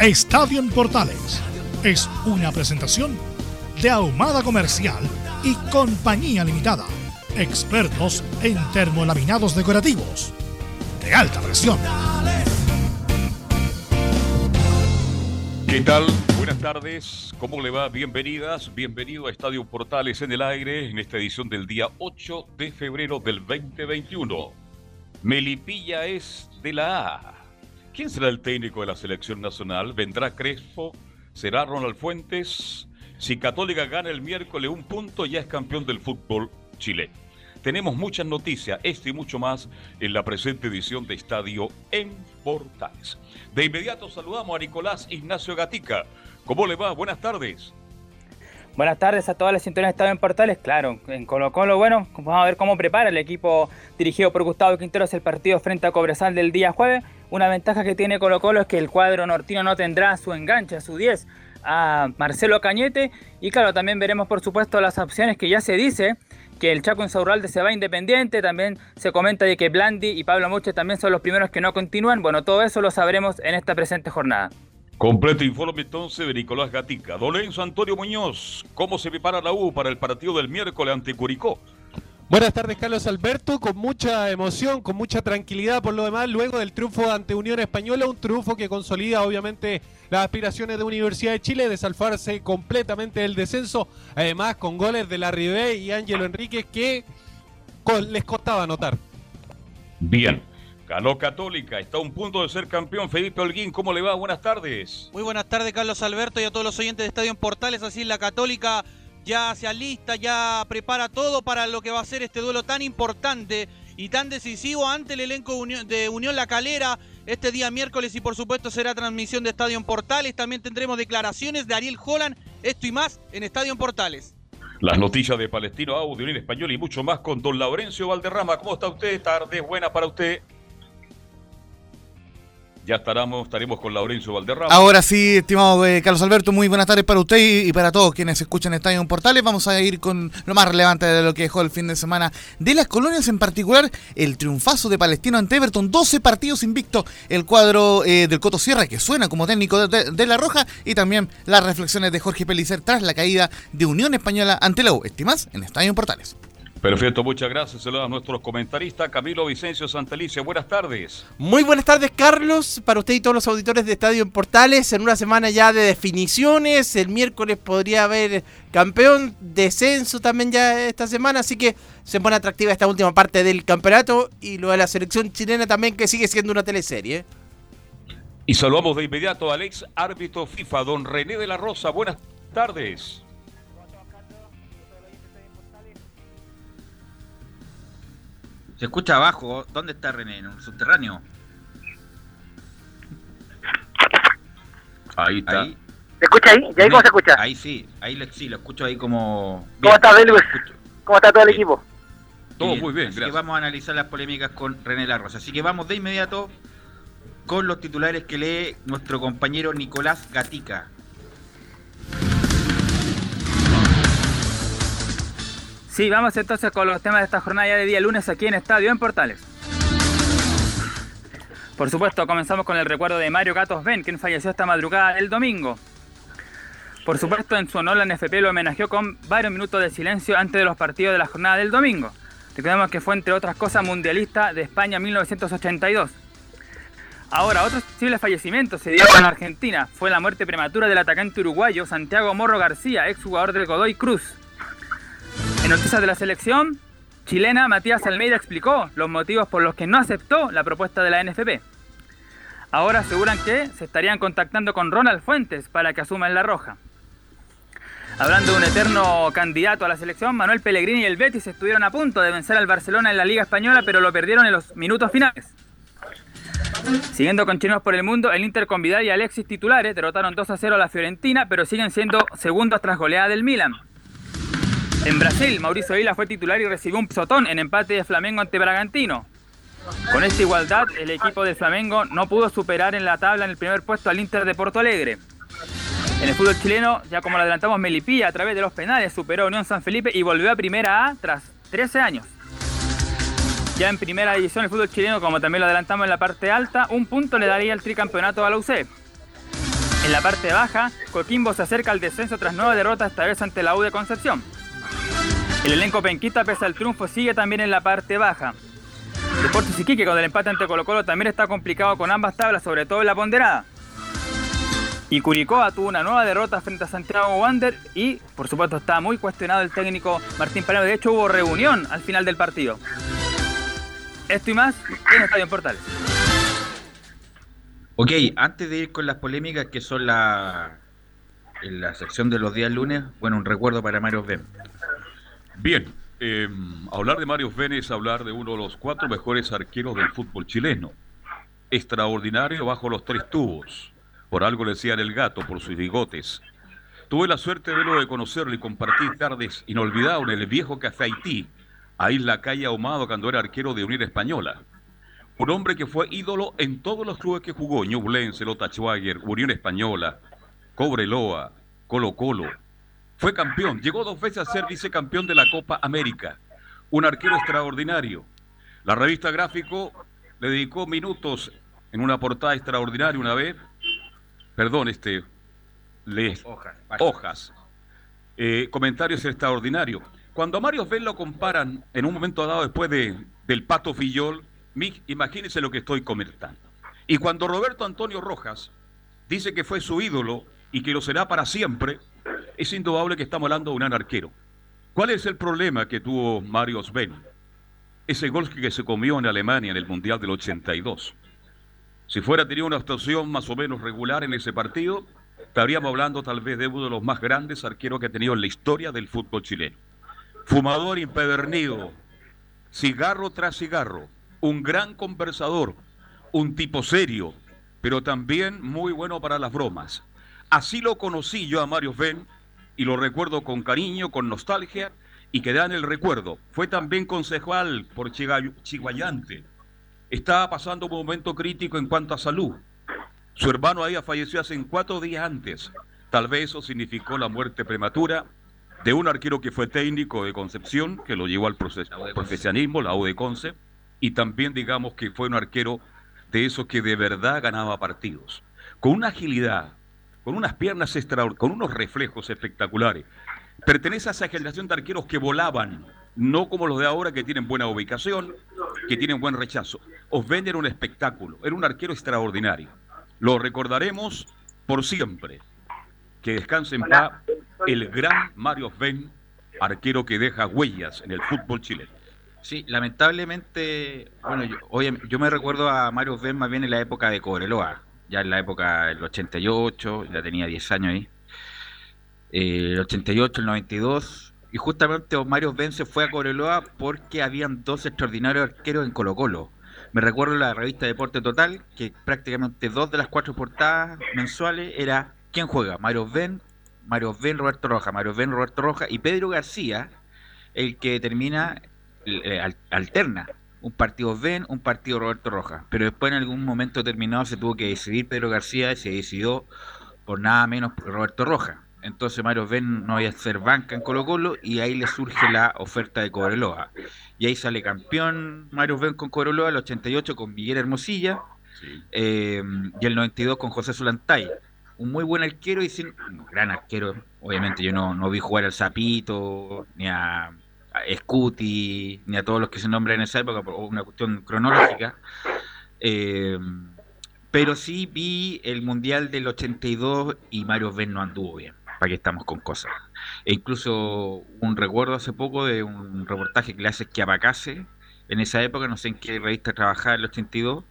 Estadio en Portales es una presentación de Ahumada Comercial y Compañía Limitada. Expertos en termolaminados decorativos de alta presión. ¿Qué tal? Buenas tardes. ¿Cómo le va? Bienvenidas, bienvenido a Estadio Portales en el aire en esta edición del día 8 de febrero del 2021. Melipilla es de la A. ¿Quién será el técnico de la selección nacional? ¿Vendrá Crespo? ¿Será Ronald Fuentes? Si Católica gana el miércoles un punto, ya es campeón del fútbol chileno. Tenemos muchas noticias, esto y mucho más en la presente edición de Estadio en Portales. De inmediato saludamos a Nicolás Ignacio Gatica. ¿Cómo le va? Buenas tardes. Buenas tardes a todas las sintonías de Estadio en Portales. Claro, en Colo Colo, bueno, vamos a ver cómo prepara el equipo dirigido por Gustavo Quinteros el partido frente a Cobresal del día jueves. Una ventaja que tiene Colo Colo es que el cuadro nortino no tendrá su enganche, su 10 a Marcelo Cañete. Y claro, también veremos por supuesto las opciones que ya se dice que el Chaco Insaurralde se va independiente. También se comenta de que Blandi y Pablo Muche también son los primeros que no continúan. Bueno, todo eso lo sabremos en esta presente jornada. Completo informe entonces de Nicolás Gatica. Dolenzo Antonio Muñoz, ¿cómo se prepara la U para el partido del miércoles ante Curicó? Buenas tardes, Carlos Alberto, con mucha emoción, con mucha tranquilidad por lo demás, luego del triunfo ante Unión Española, un triunfo que consolida obviamente las aspiraciones de Universidad de Chile de salvarse completamente del descenso, además con goles de la Rivé y Ángelo Enríquez que les costaba anotar. Bien, ganó Católica, está a un punto de ser campeón. Felipe Holguín, ¿cómo le va? Buenas tardes. Muy buenas tardes, Carlos Alberto, y a todos los oyentes de Estadio Portales, así en la Católica ya se alista, ya prepara todo para lo que va a ser este duelo tan importante y tan decisivo ante el elenco de Unión La Calera este día miércoles y por supuesto será transmisión de Estadio Portales. También tendremos declaraciones de Ariel Holland, esto y más en Estadio Portales. Las noticias de Palestino Audio, en Español y mucho más con don Laurencio Valderrama. ¿Cómo está usted? Tarde buena para usted. Ya estaremos, estaremos con Laurencio Valderrama. Ahora sí, estimado eh, Carlos Alberto, muy buenas tardes para usted y, para todos quienes escuchan Estadio en Portales. Vamos a ir con lo más relevante de lo que dejó el fin de semana de las colonias, en particular el triunfazo de Palestino ante Everton, 12 partidos invicto, el cuadro eh, del Coto Sierra que suena como técnico de, La Roja y también las reflexiones de Jorge Pelicer tras la caída de Unión Española ante la U. Estimas en Estadio en Portales. Perfecto, muchas gracias. Saludos a nuestros comentaristas. Camilo Vicencio Santelicia, buenas tardes. Muy buenas tardes, Carlos, para usted y todos los auditores de Estadio en Portales. En una semana ya de definiciones, el miércoles podría haber campeón, descenso también ya esta semana, así que se pone atractiva esta última parte del campeonato y lo de la selección chilena también, que sigue siendo una teleserie. Y saludamos de inmediato al ex árbitro FIFA, don René de la Rosa. Buenas tardes. Se escucha abajo. ¿Dónde está René? ¿En un subterráneo? Ahí está. ¿Se escucha ahí? ¿Y ahí cómo se escucha? Ahí sí, ahí lo, sí, lo escucho ahí como... ¿Cómo está, Belus? ¿Cómo está todo el equipo? Todo muy bien, Así que vamos a analizar las polémicas con René Larrosa. Así que vamos de inmediato con los titulares que lee nuestro compañero Nicolás Gatica. Sí, vamos entonces con los temas de esta jornada ya de día lunes aquí en Estadio en Portales. Por supuesto, comenzamos con el recuerdo de Mario Gatos Ben, quien falleció esta madrugada del domingo. Por supuesto, en su honor la NFP lo homenajeó con varios minutos de silencio antes de los partidos de la jornada del domingo. Recordemos que fue, entre otras cosas, mundialista de España 1982. Ahora, otro posible fallecimiento se dio en Argentina. Fue la muerte prematura del atacante uruguayo Santiago Morro García, exjugador del Godoy Cruz. En noticias de la selección chilena, Matías Almeida explicó los motivos por los que no aceptó la propuesta de la NFP. Ahora aseguran que se estarían contactando con Ronald Fuentes para que asuma en la roja. Hablando de un eterno candidato a la selección, Manuel Pellegrini y el Betis estuvieron a punto de vencer al Barcelona en la Liga Española, pero lo perdieron en los minutos finales. Siguiendo con chinos por el mundo, el Inter con Vidal y Alexis titulares derrotaron 2 a 0 a la Fiorentina, pero siguen siendo segundos tras goleada del Milan. En Brasil, Mauricio Vila fue titular y recibió un pisotón en empate de Flamengo ante Bragantino. Con esta igualdad, el equipo de Flamengo no pudo superar en la tabla en el primer puesto al Inter de Porto Alegre. En el fútbol chileno, ya como lo adelantamos, Melipilla a través de los penales superó a Unión San Felipe y volvió a Primera A tras 13 años. Ya en primera división el fútbol chileno, como también lo adelantamos en la parte alta, un punto le daría el tricampeonato a la UC. En la parte baja, Coquimbo se acerca al descenso tras nueva derrota esta vez ante la U de Concepción. El elenco penquita, pese al triunfo, sigue también en la parte baja. Deportes Iquique con el empate ante Colo Colo también está complicado con ambas tablas, sobre todo en la ponderada. Y Curicó tuvo una nueva derrota frente a Santiago Wander y, por supuesto, está muy cuestionado el técnico Martín Palermo. De hecho, hubo reunión al final del partido. Esto y más en Estadio Portales. Ok, antes de ir con las polémicas que son la, la sección de los días lunes, bueno, un recuerdo para Mario Ben. Bien, eh, hablar de Mario Ben es hablar de uno de los cuatro mejores arqueros del fútbol chileno. Extraordinario bajo los tres tubos. Por algo le decían el gato, por sus bigotes. Tuve la suerte de de conocerlo y compartir tardes inolvidables en el viejo Café Haití, ahí en la calle Ahumado cuando era arquero de Unión Española. Un hombre que fue ídolo en todos los clubes que jugó, Ñublense, Lota Schwager, Unión Española, Cobreloa, Colo Colo. Fue campeón, llegó dos veces a ser vicecampeón de la Copa América. Un arquero extraordinario. La revista Gráfico le dedicó minutos en una portada extraordinaria una vez perdón, este, les, Hojas. hojas. Eh, comentarios extraordinarios. Cuando a Mario Ben lo comparan en un momento dado después de, del Pato Fillol, imagínense lo que estoy comentando. Y cuando Roberto Antonio Rojas dice que fue su ídolo y que lo será para siempre, es indudable que estamos hablando de un gran arquero. ¿Cuál es el problema que tuvo Mario Ben? Ese gol que se comió en Alemania en el Mundial del 82. Si fuera tenido una actuación más o menos regular en ese partido, estaríamos hablando tal vez de uno de los más grandes arqueros que ha tenido en la historia del fútbol chileno. Fumador impedernido, cigarro tras cigarro, un gran conversador, un tipo serio, pero también muy bueno para las bromas. Así lo conocí yo a Mario Ben y lo recuerdo con cariño, con nostalgia y queda en el recuerdo. Fue también concejal por Chiguayante. Estaba pasando un momento crítico en cuanto a salud. Su hermano había fallecido hace cuatro días antes. Tal vez eso significó la muerte prematura de un arquero que fue técnico de Concepción, que lo llevó al profesionalismo, la U de Conce, y también digamos que fue un arquero de esos que de verdad ganaba partidos. Con una agilidad, con unas piernas extraordinarias, con unos reflejos espectaculares. Pertenece a esa generación de arqueros que volaban, no como los de ahora que tienen buena ubicación, que tienen buen rechazo. Osven era un espectáculo, era un arquero extraordinario. Lo recordaremos por siempre. Que descanse en paz el gran Mario Osven, arquero que deja huellas en el fútbol chileno. Sí, lamentablemente, bueno, yo, me recuerdo a Mario Ben más bien en la época de Cobreloa, ya en la época del 88, ya tenía 10 años ahí, Eh, el 88, el 92, y justamente Mario Ben se fue a Cobreloa porque habían dos extraordinarios arqueros en Colo Colo. Me recuerdo la revista Deporte Total, que prácticamente dos de las cuatro portadas mensuales era ¿quién juega? Mario Ben, Mario Ben, Roberto Roja, Mario Ben, Roberto Roja y Pedro García, el que termina eh, al- alterna un partido Ben, un partido Roberto Rojas. Pero después en algún momento determinado se tuvo que decidir Pedro García y se decidió por nada menos por Roberto Rojas. Entonces Mario Ben no iba a ser banca en Colo Colo y ahí le surge la oferta de Cobreloa. Y ahí sale campeón Mario Ben con Cobreloa, el 88 con Miguel Hermosilla eh, y el 92 con José Solantay. Un muy buen arquero y sin, un gran arquero. Obviamente yo no, no vi jugar al Zapito, ni a Scuti, ni a todos los que se nombran en esa época por una cuestión cronológica. Eh, Pero sí vi el Mundial del 82 y Mario Ben no anduvo bien. Para que estamos con cosas. E incluso un recuerdo hace poco de un reportaje que le hace Schiapacase en esa época, no sé en qué revista trabajaba el 82,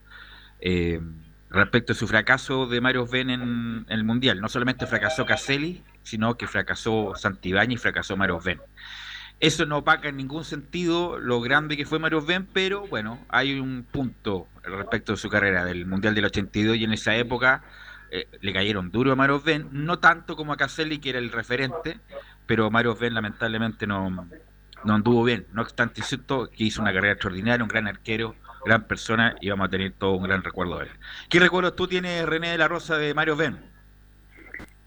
eh, respecto a su fracaso de Mario Ben en, el Mundial. No solamente fracasó Caselli, sino que fracasó Santibáñez y fracasó Mario Ben. Eso no opaca en ningún sentido lo grande que fue Mario Ben, pero bueno, hay un punto respecto de su carrera del Mundial del 82 y en esa época eh, le cayeron duro a Mario Ben, no tanto como a Caselli, que era el referente, pero Mario Ben lamentablemente no, no anduvo bien. No obstante, cierto que hizo una carrera extraordinaria, un gran arquero, gran persona y vamos a tener todo un gran recuerdo de él. ¿Qué recuerdos tú tienes, René de la Rosa, de Mario Ben?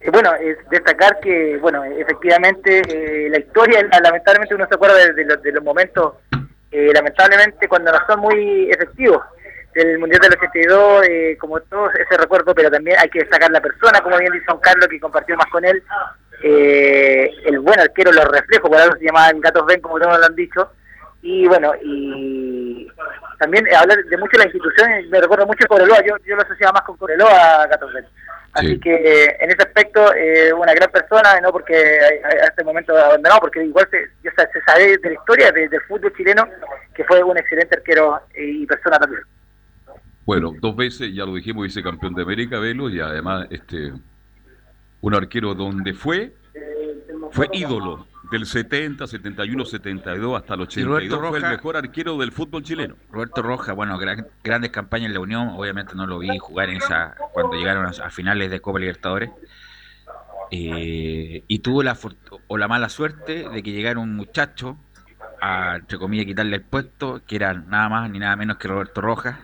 Eh, bueno, es destacar que, bueno, efectivamente eh, la historia, lamentablemente uno se acuerda de, los, momentos, eh, lamentablemente cuando no son muy efectivos. Del Mundial del 82, eh, como todos ese recuerdo, pero también hay que destacar la persona, como bien dice Juan Carlos, que compartió más con él, el buen arquero, los reflejos, por algo se llamaban Gatos Ben, como todos lo han dicho, y bueno, y también hablar de mucho de la institución, me recuerdo mucho Coreloa, yo, yo lo asociaba más con Coreloa, Gatos Ben. Así que en ese aspecto, eh, una gran persona, no porque a, este momento abandonado, porque igual se, se sabe de la historia del fútbol chileno que fue un excelente arquero y persona también. Bueno, dos veces, ya lo dijimos, vicecampeón de América, Velo, y además este un arquero donde fue, fue ídolo del 70, 71, 72 hasta el 82 fue el mejor arquero del fútbol chileno. Roberto Roja, bueno, grandes campañas en la Unión, obviamente no lo vi jugar en esa cuando llegaron a, finales de Copa Libertadores. Eh, y tuvo la o la mala suerte de que llegara un muchacho a, entre comillas, quitarle el puesto, que era nada más ni nada menos que Roberto Rojas,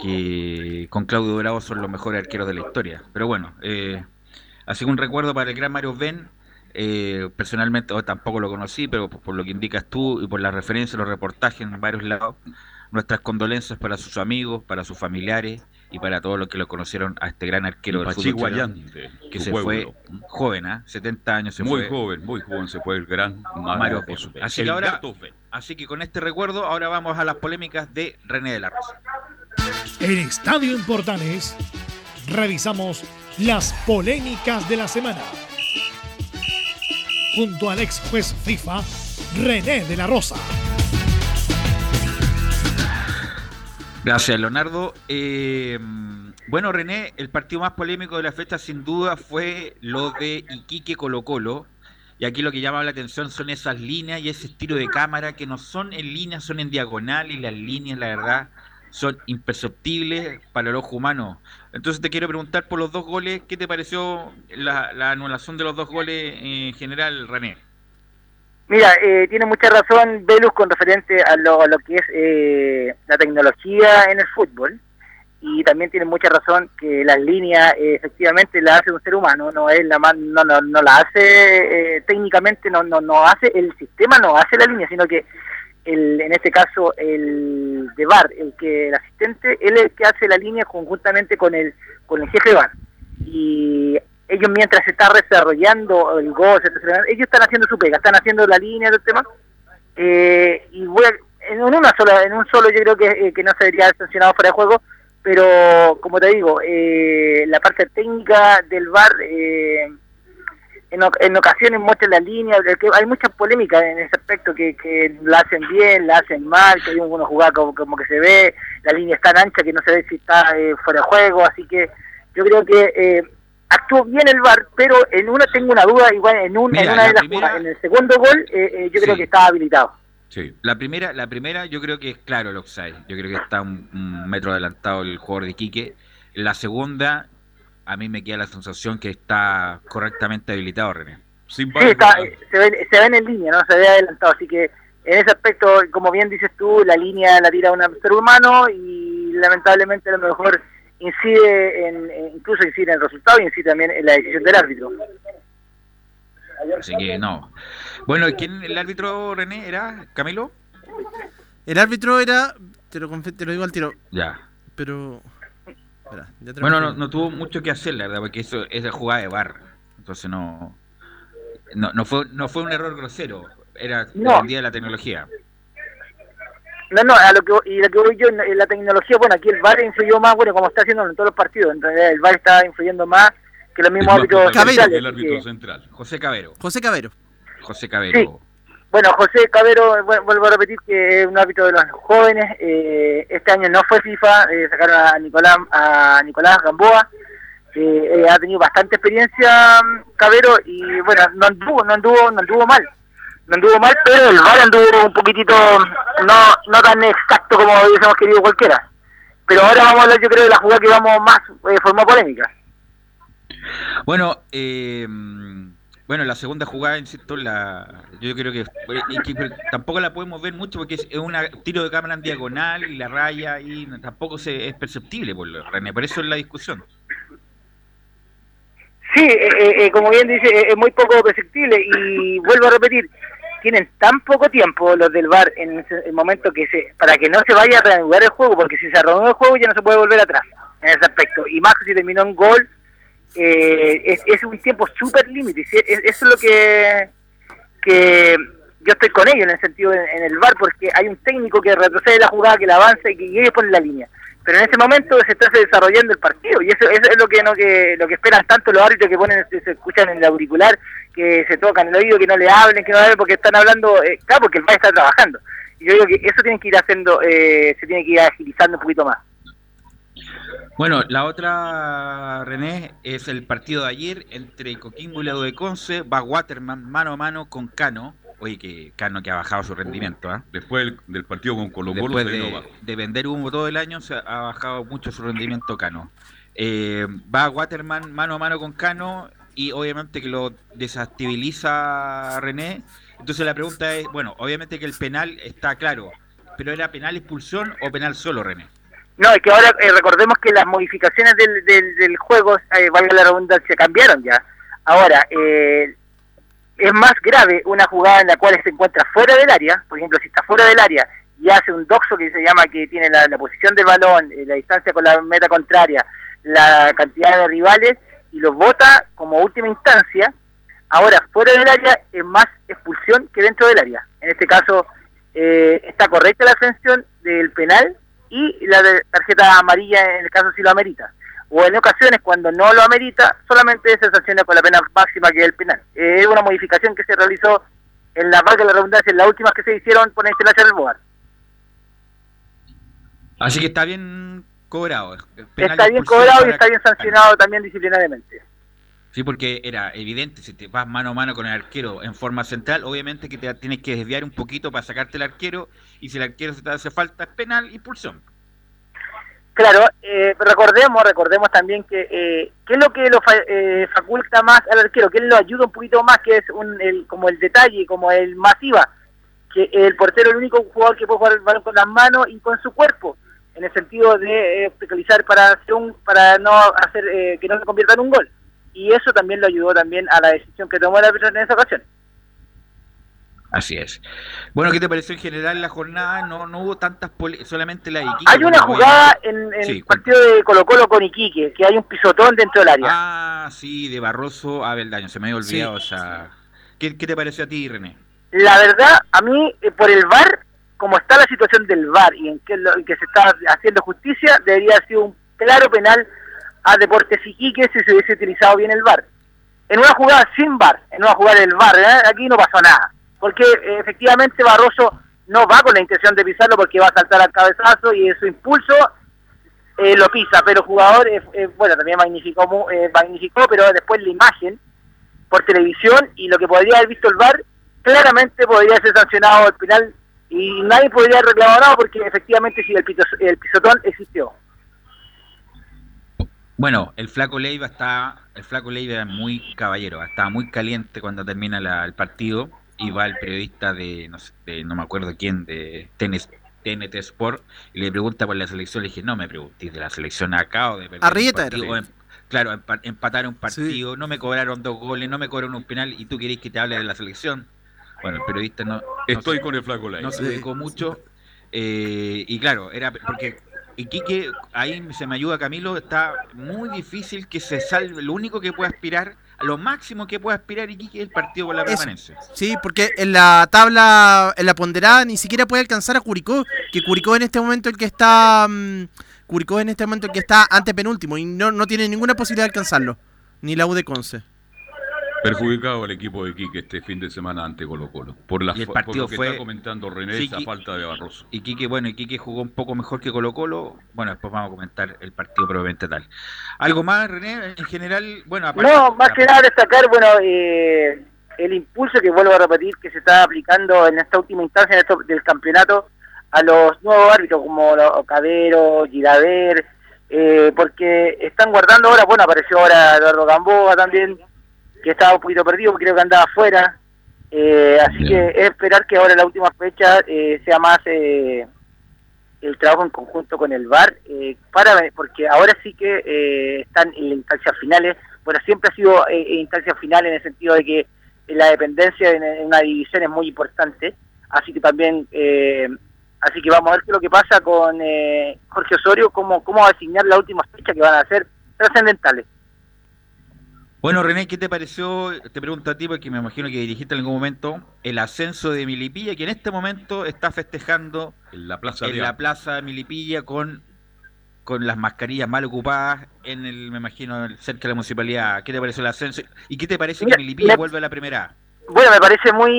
que con Claudio Bravo son los mejores arqueros de la historia. Pero bueno, eh, así un recuerdo para el gran Mario Ben, eh, personalmente tampoco lo conocí, pero por, lo que indicas tú y por la referencia, los reportajes en varios lados, nuestras condolencias para sus amigos, para sus familiares y para todos los que lo conocieron a este gran arquero del fútbol que se fue joven, ¿ah? 70 años se muy fue. joven, muy joven se fue el gran Mario, Así que ahora, así que con este recuerdo ahora vamos a las polémicas de René de la Rosa. En Estadio en Portales revisamos las polémicas de la semana junto al ex juez FIFA, René de la Rosa. Gracias, Leonardo. Eh, bueno, René, el partido más polémico de la fecha sin duda fue lo de Iquique Colo Colo. Y aquí lo que llama la atención son esas líneas y ese estilo de cámara que no son en línea, son en diagonal y las líneas, la verdad, son imperceptibles para el ojo humano. Entonces te quiero preguntar por los dos goles, ¿qué te pareció la, anulación de los dos goles en general, René? Mira, eh, tiene mucha razón Velus con referente a lo, que es eh, la tecnología en el fútbol y también tiene mucha razón que las líneas eh, efectivamente las hace un ser humano, no es la no no no la hace técnicamente no no no hace el sistema no hace la línea, sino que en este caso el de VAR, el que el asistente, él es el que hace la línea conjuntamente con el con el jefe de VAR. Y ellos mientras se está desarrollando el gol, ellos están haciendo su pega, están haciendo la línea del tema. Eh, y voy en una sola, en un solo yo creo que, eh, que no se debería sancionado fuera de juego, pero como te digo, eh, la parte técnica del VAR eh, en, en ocasiones muestra la línea, que hay mucha polémica en ese aspecto, que, que la hacen bien, la hacen mal, que hay unos jugadores como, como, que se ve, la línea es tan ancha que no se ve si está eh, fuera de juego, así que yo creo que eh, actuó bien el VAR, pero en una tengo una duda, igual en, un, en una de las en el segundo gol eh, eh, yo creo que estaba habilitado. Sí, la primera, la primera yo creo que es claro el offside, yo creo que está un, un metro adelantado el jugador de Quique, la segunda a mí me queda la sensación que está correctamente habilitado, René. sí, está, se, ve, se ven en línea, ¿no? Se ve adelantado, así que en ese aspecto, como bien dices tú, la línea la tira un ser humano y lamentablemente a lo mejor incide en, incluso incide en el resultado y incide también en la decisión del árbitro. Así que no. Bueno, ¿quién el árbitro, René, era? ¿Camilo? El árbitro era, te lo, te lo digo al tiro. Ya. Pero bueno, no, tuvo mucho que hacer, la verdad, porque eso es de jugada de bar. Entonces no, no, fue, no fue un error grosero, era el día de la tecnología. No, no, a lo que, y lo que voy yo, en la tecnología, bueno, aquí el VAR influyó más, bueno, como está haciendo en todos los partidos, en realidad el VAR está influyendo más que los mismos árbitros Cabero, el árbitro central. José Cabero. José Cabero. José Cabero. Sí. Bueno, José Cabero, vuelvo a repetir que es un árbitro de los jóvenes. Eh, este año no fue FIFA, eh, sacaron a Nicolás, a Nicolás Gamboa. Eh, ha tenido bastante experiencia mm, Cabero y bueno, no anduvo, no anduvo, no anduvo mal. No anduvo mal, pero el VAR anduvo un poquitito no, no tan exacto como hubiésemos querido cualquiera. Pero ahora vamos a hablar, yo creo, de la jugada que vamos más, formó polémica. Bueno, eh bueno, la segunda jugada, insisto, la, yo creo que, tampoco la podemos ver mucho porque es un tiro de cámara en diagonal y la raya y tampoco se, es perceptible, por René, por eso es la discusión. Sí, eh, eh, eh, como bien dice, es muy poco perceptible y vuelvo a repetir, tienen tan poco tiempo los del VAR en el momento que se para que no se vaya a reanudar el juego, porque si se reanuda el juego ya no se puede volver atrás en ese aspecto. Y más si terminó en gol eh, es, un tiempo súper límite. Eso es lo que, que yo estoy con ellos en el sentido en, el bar porque hay un técnico que retrocede la jugada, que la avanza y ellos ponen la línea. Pero en ese momento se está desarrollando el partido y eso, es lo que no que lo que esperan tanto los árbitros que ponen se, escuchan en el auricular, que se tocan el oído, que no le hablen, que no hablen porque están hablando, eh, claro, porque el VAR está trabajando. Y yo digo que eso tiene que ir haciendo, eh, se tiene que ir agilizando un poquito más. Bueno, la otra, René, es el partido de ayer entre Coquimbo y la de Conce. Va Waterman mano a mano con Cano. Oye, que Cano que ha bajado su rendimiento. ¿ah? Después del, partido con Colo Después de, vender humo todo el año, se ha bajado mucho su rendimiento Cano. Eh, va Waterman mano a mano con Cano y obviamente que lo desestabiliza René. Entonces la pregunta es, bueno, obviamente que el penal está claro, pero ¿era penal expulsión o penal solo, René? No, es que ahora eh, recordemos que las modificaciones del, del, juego, eh, valga la redundancia, cambiaron ya. Ahora, eh, es más grave una jugada en la cual se encuentra fuera del área, por ejemplo, si está fuera del área y hace un doxo que se llama que tiene la, posición del balón, eh, la distancia con la meta contraria, la cantidad de rivales y los vota como última instancia, ahora fuera del área es más expulsión que dentro del área. En este caso, está correcta la ascensión del penal y la de tarjeta amarilla en el caso si lo amerita. O en ocasiones cuando no lo amerita, solamente se sanciona con la pena máxima que es el penal. Es una modificación que se realizó en la parte de la redundancia, en las últimas que se hicieron por la instalación del BOAR. Así que está bien cobrado. Está bien cobrado y está bien sancionado también disciplinariamente. Sí, porque era evidente, si te vas mano a mano con el arquero en forma central, obviamente que te tienes que desviar un poquito para sacarte el arquero, y si el arquero se te hace falta es penal y pulsión. Claro, eh, recordemos, recordemos también que eh, qué es lo que lo eh, faculta más al arquero, que él lo ayuda un poquito más, que es un, el, como el detalle, como el masiva, que el portero es el único jugador que puede jugar el balón con las manos y con su cuerpo, en el sentido de eh, para hacer un, para no hacer que no se convierta en un gol y eso también lo ayudó también a la decisión que tomó el árbitro en esa ocasión. Así es. Bueno, ¿qué te pareció en general la jornada? No, no hubo tantas solamente la de Iquique. Hay una jugada en, el partido de Colo Colo con Iquique, que hay un pisotón dentro del área. Ah, sí, de Barroso a Beldaño, se me había olvidado esa... ¿Qué, te pareció a ti, René? La verdad, a mí, eh, por el VAR, como está la situación del VAR y en que, en que se está haciendo justicia, debería haber sido un claro penal a Deportes Iquique si se hubiese utilizado bien el VAR. En una jugada sin VAR, en una jugada del VAR, ¿eh? aquí no pasó nada. Porque eh, efectivamente Barroso no va con la intención de pisarlo porque va a saltar al cabezazo y su impulso eh, lo pisa. Pero el jugador, bueno, también magnificó, magnificó, pero después la imagen por televisión y lo que podría haber visto el VAR, claramente podría ser sancionado al final y nadie podría reclamar nada porque efectivamente si el, el pisotón existió. Bueno, el flaco Leiva está, el flaco Leiva es muy caballero, está muy caliente cuando termina el partido y va el periodista de no, sé, no me acuerdo quién, de TNT Sport, y le pregunta por la selección, le dije, no me preguntéis de la selección acá o de Arrieta Claro, empatar un partido, no me cobraron dos goles, no me cobraron un penal y tú querés que te hable de la selección. Bueno, el periodista no... Estoy con el flaco Leiva. No se dedicó mucho. Eh, y claro, era porque y Quique, ahí se me ayuda Camilo, está muy difícil que se salve. Lo único que puede aspirar lo máximo que puede aspirar Iquique es el partido por la permanencia. Sí, porque en la tabla, en la ponderada, ni siquiera puede alcanzar a Curicó, que Curicó en este momento el que está. mm, Curicó en este momento el que está ante penúltimo y no, no tiene ninguna posibilidad de alcanzarlo. Ni la U de Conce. Perjudicado el equipo de Quique este fin de semana ante Colo Colo. Por, la, Y el por partido lo que fue- está comentando René, Sí, esa falta de Barroso. Iquique, bueno, Iquique jugó un poco mejor que Colo Colo. Bueno, después vamos a comentar el partido propiamente tal. ¿Algo más, René? En general, bueno, aparte- No, más que nada destacar, bueno, eh, el impulso que vuelvo a repetir que se está aplicando en esta última instancia de esto- del campeonato a los nuevos árbitros como los Cabero, Giraver, eh, porque están guardando ahora, bueno, apareció ahora Eduardo Gamboa también, que estaba un poquito perdido, creo que andaba afuera, eh, así Bien. que es esperar que ahora la última fecha eh, sea más eh, el trabajo en conjunto con el VAR, eh, para porque ahora sí que eh, están en instancias finales. Bueno, siempre ha sido eh, instancias finales en el sentido de que la dependencia en, en una división es muy importante, así que también, así que vamos a ver qué es lo que pasa con eh, Jorge Osorio, cómo, cómo va a asignar las últimas fechas que van a ser trascendentales. Bueno, René, ¿qué te pareció? Te pregunto a ti, porque me imagino que dirigiste en algún momento el ascenso de Milipilla, que en este momento está festejando En la Plaza en de la plaza de Milipilla con, con las mascarillas mal ocupadas en el, me imagino, cerca de la municipalidad. ¿Qué te pareció el ascenso? ¿Y qué te parece Mira, que Milipilla me- vuelve a la primera? Bueno, me parece muy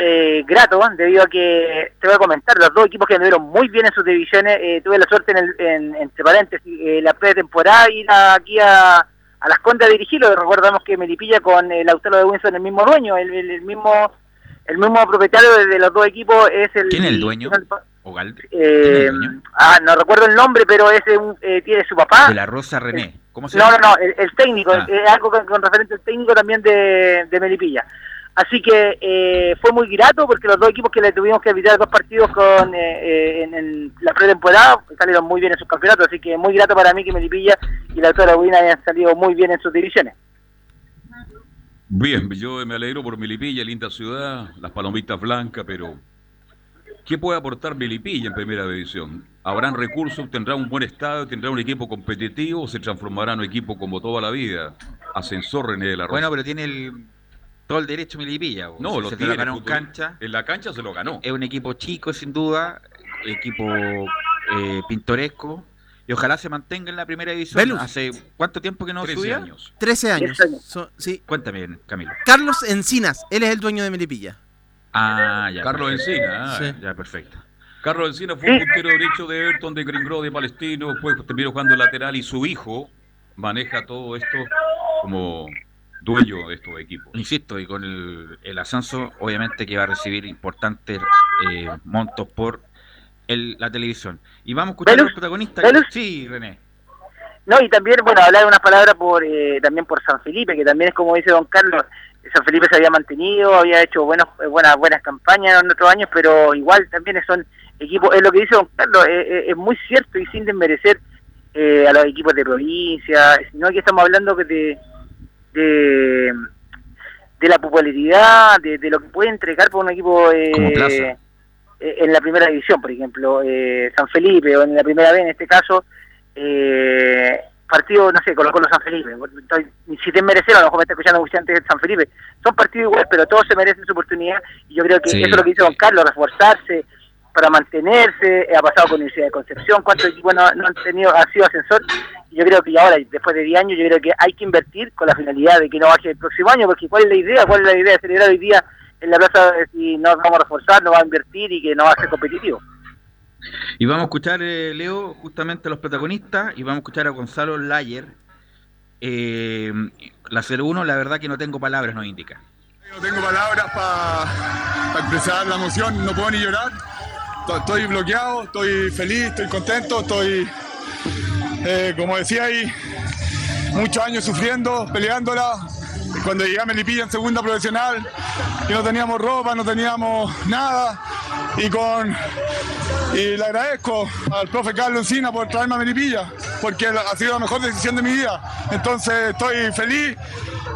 eh, grato, debido a que, te voy a comentar, los dos equipos que anduvieron muy bien en sus divisiones, eh, tuve la suerte, en el, en, entre paréntesis, eh, la pretemporada, ir a- aquí a, a Las Condes a dirigirlo, recordamos que Melipilla con el Lautaro de Winson, el mismo dueño, el, el- el mismo el mismo propietario de, de los dos equipos es el... ¿Quién es el dueño? ¿O Gal- ¿Quién es Eh, el dueño? ah, no recuerdo el nombre, pero ese un- eh, tiene su papá. De la Rosa René. ¿Cómo se No, llama? no, no, el, el técnico, Ah. eh, algo con, con referente al técnico también de, de Melipilla. Así que eh, fue muy grato porque los dos equipos que le tuvimos que evitar dos partidos con eh, eh, en, en la pretemporada salieron muy bien en sus campeonatos, así que muy grato para mí que Melipilla y la autora Wina hayan salido muy bien en sus divisiones. Bien, yo me alegro por Milipilla, linda ciudad, las palomitas blancas, pero ¿qué puede aportar Milipilla en primera división? ¿Habrán recursos? ¿Tendrá un buen estado? ¿Tendrá un equipo competitivo? ¿O se transformará en un equipo como toda la vida? Ascensor René de la Rosa. Bueno, pero tiene el, todo el derecho Milipilla. po. no, Se- lo se tiene. lo ganó en cancha. En la cancha se lo ganó. Es un equipo chico, sin duda. Equipo eh, pintoresco. Y ojalá se mantenga en la primera división. ¿Hace cuánto tiempo que no 13 subía? años. 13 años. Trece años. So- sí. Cuéntame, Camilo. Carlos Encinas, él es el dueño de Melipilla. Ah, ya. Carlos perfecto. Encina. ah. Sí. Ya, perfecto. Carlos Encina fue un puntero derecho de Everton, de Gringro, de Palestino, después terminó jugando lateral y su hijo maneja todo esto como dueño de estos equipos. Insisto, y con el, el ascenso, obviamente que va a recibir importantes eh, montos por el- la televisión. Y vamos a escuchar a los protagonistas. Sí, René. No, y también, bueno, hablar unas palabras por eh, también por San Felipe, que también es como dice don Carlos, San Felipe se había mantenido, había hecho buenos, eh, buenas buenas campañas en otros años, pero igual también son equipos, es lo que dice don Carlos, eh, eh, es muy cierto y sin desmerecer eh, a los equipos de provincia, sino que estamos hablando que de, de, de la popularidad, de, de lo que puede entregar por un equipo eh, eh, en la primera división, por ejemplo, eh, San Felipe, o en la primera vez en este caso, eh, partido, no sé, Colo Colo San Felipe, estoy, si te merecer, a lo mejor me está escuchando de San Felipe, son partidos iguales, pero todos se merecen su oportunidad, y yo creo que Sí. eso es lo que hizo Don Carlos, reforzarse, para mantenerse, ha pasado con Universidad de Concepción, cuántos equipos no, no han tenido, ha sido ascensor, y yo creo que ahora, después de 10 años, yo creo que hay que invertir con la finalidad de que no baje el próximo año, porque ¿cuál es la idea? ¿Cuál es la idea de celebrar hoy día en la plaza si no vamos a reforzar, no va a invertir y que no va a ser competitivo? Y vamos a escuchar, eh, Leo, justamente a los protagonistas y vamos a escuchar a Gonzalo Layer. Eh, la 01, la verdad que no tengo palabras, nos indica. No tengo palabras para expresar la emoción, no puedo ni llorar. To- Estoy bloqueado, estoy feliz, estoy contento, estoy, eh, como decía ahí, muchos años sufriendo, peleándola. Cuando llegué a Melipilla en segunda profesional, y no teníamos ropa, no teníamos nada, y con y le agradezco al profe Carlos Encina por traerme a Melipilla, porque ha sido la mejor decisión de mi vida. Entonces estoy feliz.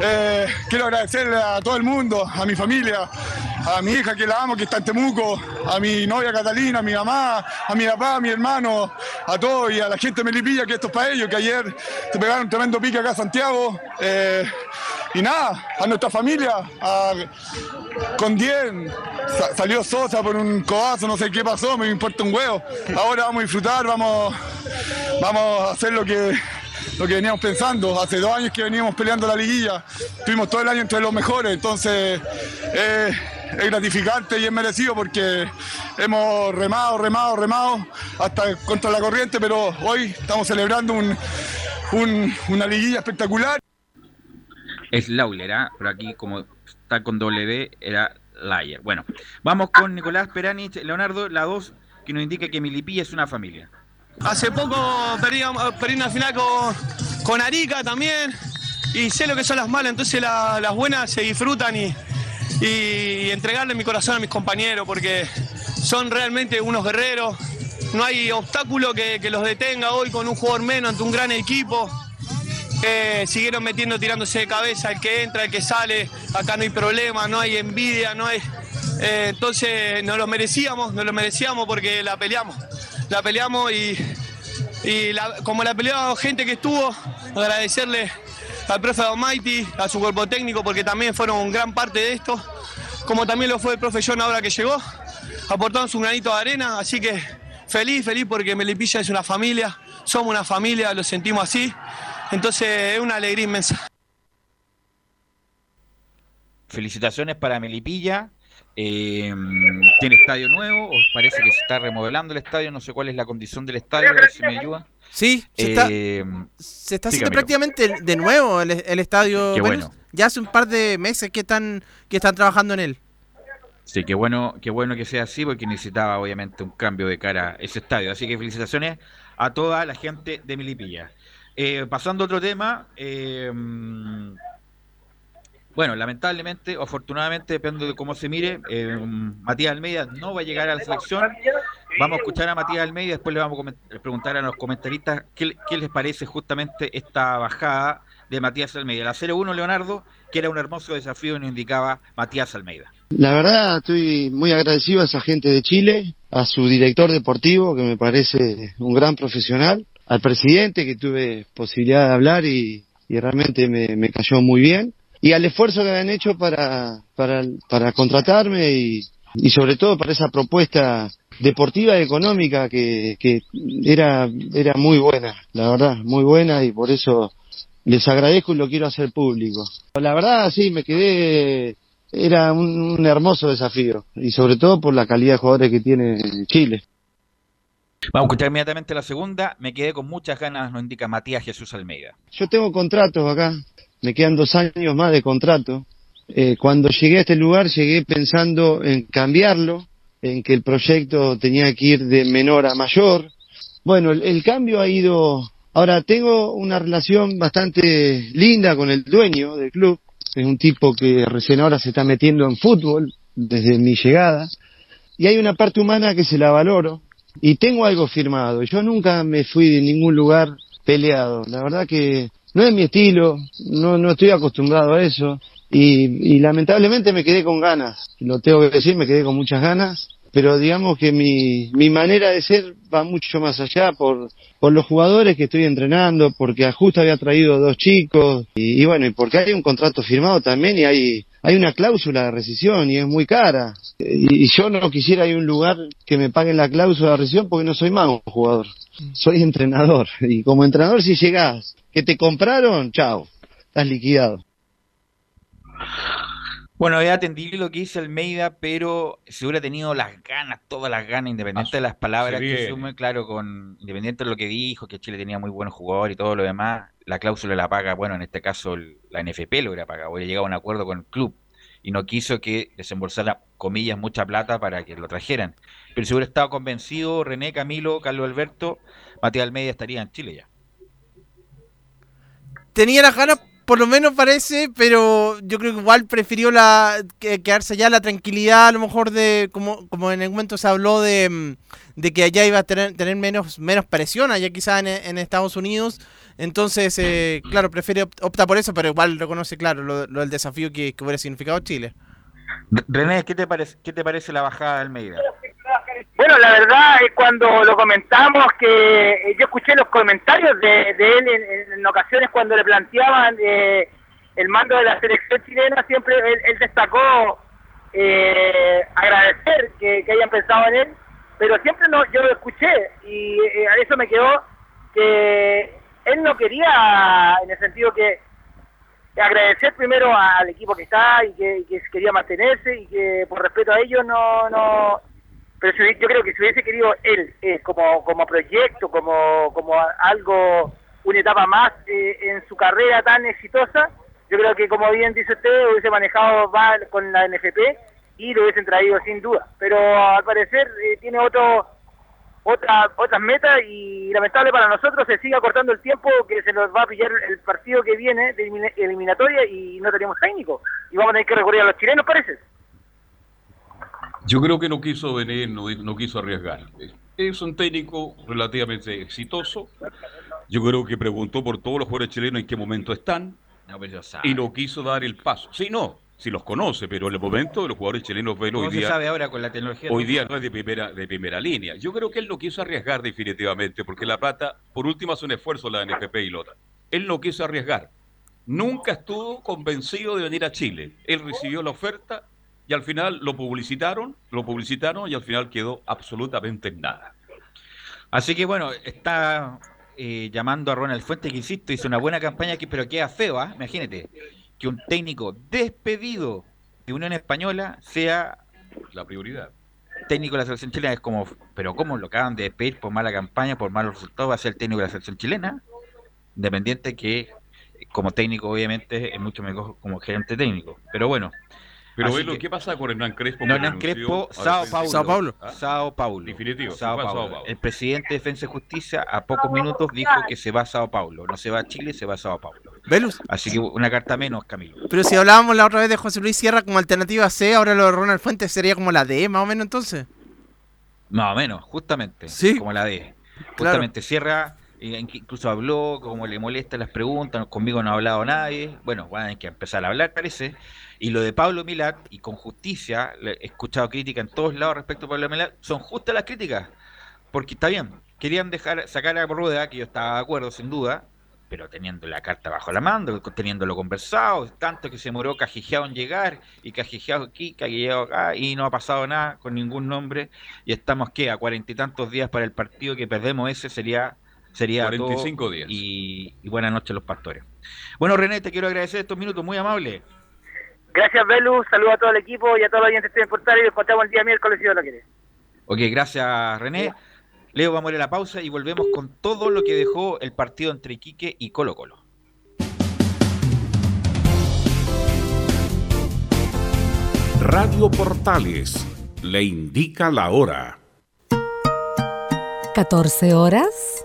Eh, quiero agradecerle a todo el mundo, a mi familia, a mi hija que la amo, que está en Temuco, a mi novia Catalina, a mi mamá, a mi papá, a mi hermano, a todos y a la gente de Melipilla, que esto es para ellos, que ayer se pegaron un tremendo pique acá a Santiago. Eh, y nada, a nuestra familia, con 10, salió Sosa por un codazo, no sé qué pasó, me importa un huevo. Ahora vamos a disfrutar, vamos, vamos a hacer lo que, lo que veníamos pensando. Hace dos años que veníamos peleando la liguilla, tuvimos todo el año entre los mejores, entonces eh, es gratificante y es merecido porque hemos remado, remado, remado hasta contra la corriente, pero hoy estamos celebrando una liguilla espectacular es Lauler, ¿ah? pero aquí como está con W era Layer. Bueno, vamos con Nicolás Peranich, Leonardo, la 2, que nos indica que Milipilla es una familia. Hace poco perdí, una final con, con, Arica también, y sé lo que son las malas, entonces las buenas se disfrutan y, y entregarle mi corazón a mis compañeros, porque son realmente unos guerreros. No hay obstáculo que, los detenga hoy con un jugador menos ante un gran equipo siguieron metiendo, tirándose de cabeza, el que entra, el que sale, acá no hay problema, no hay envidia, no hay... Eh, entonces nos lo merecíamos, nos lo merecíamos porque la peleamos, la peleamos y, como la peleó gente que estuvo, agradecerle al profe Almighty, a su cuerpo técnico, porque también fueron gran parte de esto, como también lo fue el profe John ahora que llegó, aportaron su granito de arena, así que feliz, feliz porque Melipilla es una familia, somos una familia, lo sentimos así, entonces es una alegría inmensa. Felicitaciones para Melipilla. Eh, tiene estadio nuevo, parece que se está remodelando el estadio, no sé cuál es la condición del estadio, a ver si me ayuda. Sí, se está, eh, se está haciendo prácticamente de nuevo el, estadio. bueno. Ya hace un par de meses que están, que están trabajando en él. Sí, qué bueno, qué bueno que sea así, porque necesitaba obviamente un cambio de cara a ese estadio. Así que felicitaciones a toda la gente de Melipilla. Eh, pasando a otro tema, eh, bueno, lamentablemente o afortunadamente, depende de cómo se mire, eh, Matías Almeida no va a llegar a la selección. Vamos a escuchar a Matías Almeida, después le vamos a preguntar a los comentaristas qué, les parece justamente esta bajada de Matías Almeida. La 0-1, Leonardo, que era un hermoso desafío, nos indicaba Matías Almeida. La verdad, estoy muy agradecido a esa gente de Chile, a su director deportivo, que me parece un gran profesional, al presidente que tuve posibilidad de hablar y, realmente me, cayó muy bien y al esfuerzo que habían hecho para, para, contratarme y, y sobre todo para esa propuesta deportiva y económica que, que era, era muy buena, la verdad, muy buena y por eso les agradezco y lo quiero hacer público. La verdad, sí, me quedé, era un, un hermoso desafío y sobre todo por la calidad de jugadores que tiene Chile. Vamos a escuchar inmediatamente la segunda. Me quedé con muchas ganas, nos indica Matías Jesús Almeida. Yo tengo contratos acá, me quedan dos años más de contrato. Eh, cuando llegué a este lugar llegué pensando en cambiarlo, en que el proyecto tenía que ir de menor a mayor. Bueno, el, cambio ha ido... Ahora tengo una relación bastante linda con el dueño del club. Es un tipo que recién ahora se está metiendo en fútbol desde mi llegada. Y hay una parte humana que se la valoro, y tengo algo firmado. Yo nunca me fui de ningún lugar peleado. La verdad que no es mi estilo, no, no estoy acostumbrado a eso y, lamentablemente me quedé con ganas. Lo tengo que decir, me quedé con muchas ganas pero digamos que mi, mi manera de ser va mucho más allá por, por los jugadores que estoy entrenando, porque a Justo había traído dos chicos, y, bueno, y porque hay un contrato firmado también y hay, hay una cláusula de rescisión y es muy cara. Y, yo no quisiera ir a un lugar que me paguen la cláusula de rescisión porque no soy más un jugador, soy entrenador. Y como entrenador si llegás, que te compraron, chao, estás liquidado. Bueno, ya atendí lo que dice Almeida, pero si hubiera tenido las ganas, todas las ganas, independiente de las palabras que sume, claro, con independiente de lo que dijo, que Chile tenía muy buenos jugadores y todo lo demás, la cláusula la paga, bueno, en este caso la NFP lo hubiera pagado, hubiera llegado a un acuerdo con el club y no quiso que desembolsara, comillas, mucha plata para que lo trajeran. Pero si hubiera estado convencido, René, Camilo, Carlos Alberto, Matías Almeida estaría en Chile ya. Tenía las ganas por lo menos parece, pero yo creo que igual prefirió la quedarse allá la tranquilidad, a lo mejor de, como, como en el momento se habló de, mm, de que allá iba a tener, tener menos, menos presión, allá quizá en, Estados Unidos. Entonces, eh, claro, prefiere opta por eso, pero igual reconoce, claro, lo, del desafío que, que, hubiera significado Chile. René, ¿qué te parece, qué te parece la bajada de Almeida? Bueno, la verdad es cuando lo comentamos que eh, yo escuché los comentarios de, él en, ocasiones cuando le planteaban eh, el mando de la selección chilena, siempre él, destacó eh, agradecer que, hayan pensado en él, pero siempre no, yo lo escuché y eh, a eso me quedó que él no quería, en el sentido que agradecer primero al equipo que está y que, quería mantenerse y que por respeto a ellos no pero yo creo que si hubiese querido él eh, como, como proyecto, como, como algo, una etapa más eh, en su carrera tan exitosa, yo creo que como bien dice usted, hubiese manejado con la NFP y lo hubiesen traído sin duda. Pero al parecer eh, tiene otro otra, otras metas y lamentable para nosotros se sigue cortando el tiempo que se nos va a pillar el partido que viene de eliminatoria y no tenemos técnico. Y vamos a tener que recurrir a los chilenos, parece. Yo creo que no quiso venir, no, no quiso arriesgar. Es un técnico relativamente exitoso. Yo creo que preguntó por todos los jugadores chilenos en qué momento están. y no quiso dar el paso. Sí, no, si los conoce, pero en el momento de los jugadores chilenos ven hoy día. sabe ahora con la tecnología? Hoy día no es de primera, de primera línea. Yo creo que él no quiso arriesgar definitivamente, porque La Plata, por último, hace un esfuerzo la NFP y Lota. Él no quiso arriesgar. Nunca estuvo convencido de venir a Chile. Él recibió la oferta y al final lo publicitaron, lo publicitaron y al final quedó absolutamente en nada. Así que bueno, está eh, llamando a Ronald Fuentes, que insisto, hizo una buena campaña aquí, pero queda feo, ¿ah? imagínate que un técnico despedido de Unión Española sea la prioridad. Técnico de la selección chilena es como, pero ¿cómo lo acaban de despedir por mala campaña, por malos resultados? Va a ser el técnico de la selección chilena, independiente que como técnico obviamente es mucho mejor como gerente técnico. Pero bueno, pero ¿qué pasa con Hernán Crespo? Hernán Crespo, Sao Paulo. Sao Paulo. ¿Ah? Sao Paulo. Definitivo. Sao Paulo. El presidente de Defensa y Justicia a pocos minutos dijo que se va a Sao Paulo. No se va a Chile, se va a Sao Paulo. Velus. Así que una carta menos, Camilo. Pero si hablábamos la otra vez de José Luis Sierra como alternativa C, ahora lo de Ronald Fuentes sería como la D, más o menos entonces. Más o menos, justamente. Sí. Como la D. Justamente Sierra incluso habló, como le molesta las preguntas, conmigo no ha hablado nadie. Bueno, van a que empezar a hablar, parece. Y lo de Pablo Milat, y con justicia, he escuchado críticas en todos lados respecto a Pablo Milat, son justas las críticas. Porque está bien, querían dejar sacar a Rueda, que yo estaba de acuerdo, sin duda, pero teniendo la carta bajo la mano, teniéndolo conversado, tanto que se moró cajijeado en llegar, y cajijeado aquí, cajijeado acá, y no ha pasado nada con ningún nombre, y estamos, ¿qué? A cuarenta y tantos días para el partido que perdemos ese sería sería 45 días. Y, y buenas noches los pastores. Bueno, René, te quiero agradecer estos minutos, muy amable. Gracias, Belu. Saludos a todo el equipo y a todos los oyentes de Portal y nos encontramos el día miércoles si Dios lo quiere. Ok, gracias, René. Leo, vamos a ir a la pausa y volvemos con todo lo que dejó el partido entre Iquique y Colo Colo. Radio Portales le indica la hora. 14 horas,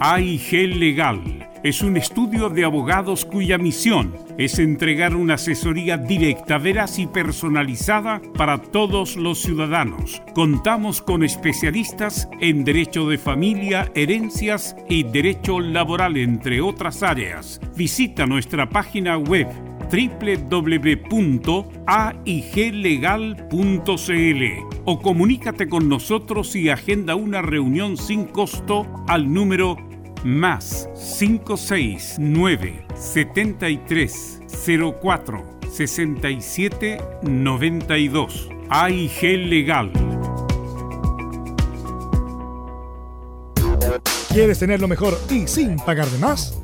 AIG Legal es un estudio de abogados cuya misión es entregar una asesoría directa, veraz y personalizada para todos los ciudadanos. Contamos con especialistas en derecho de familia, herencias y derecho laboral, entre otras áreas. Visita nuestra página web www.aiglegal.cl o comunícate con nosotros y agenda una reunión sin costo al número más 569 73 04 67 92 AIG Legal. ¿Quieres tener lo mejor y sin pagar de más?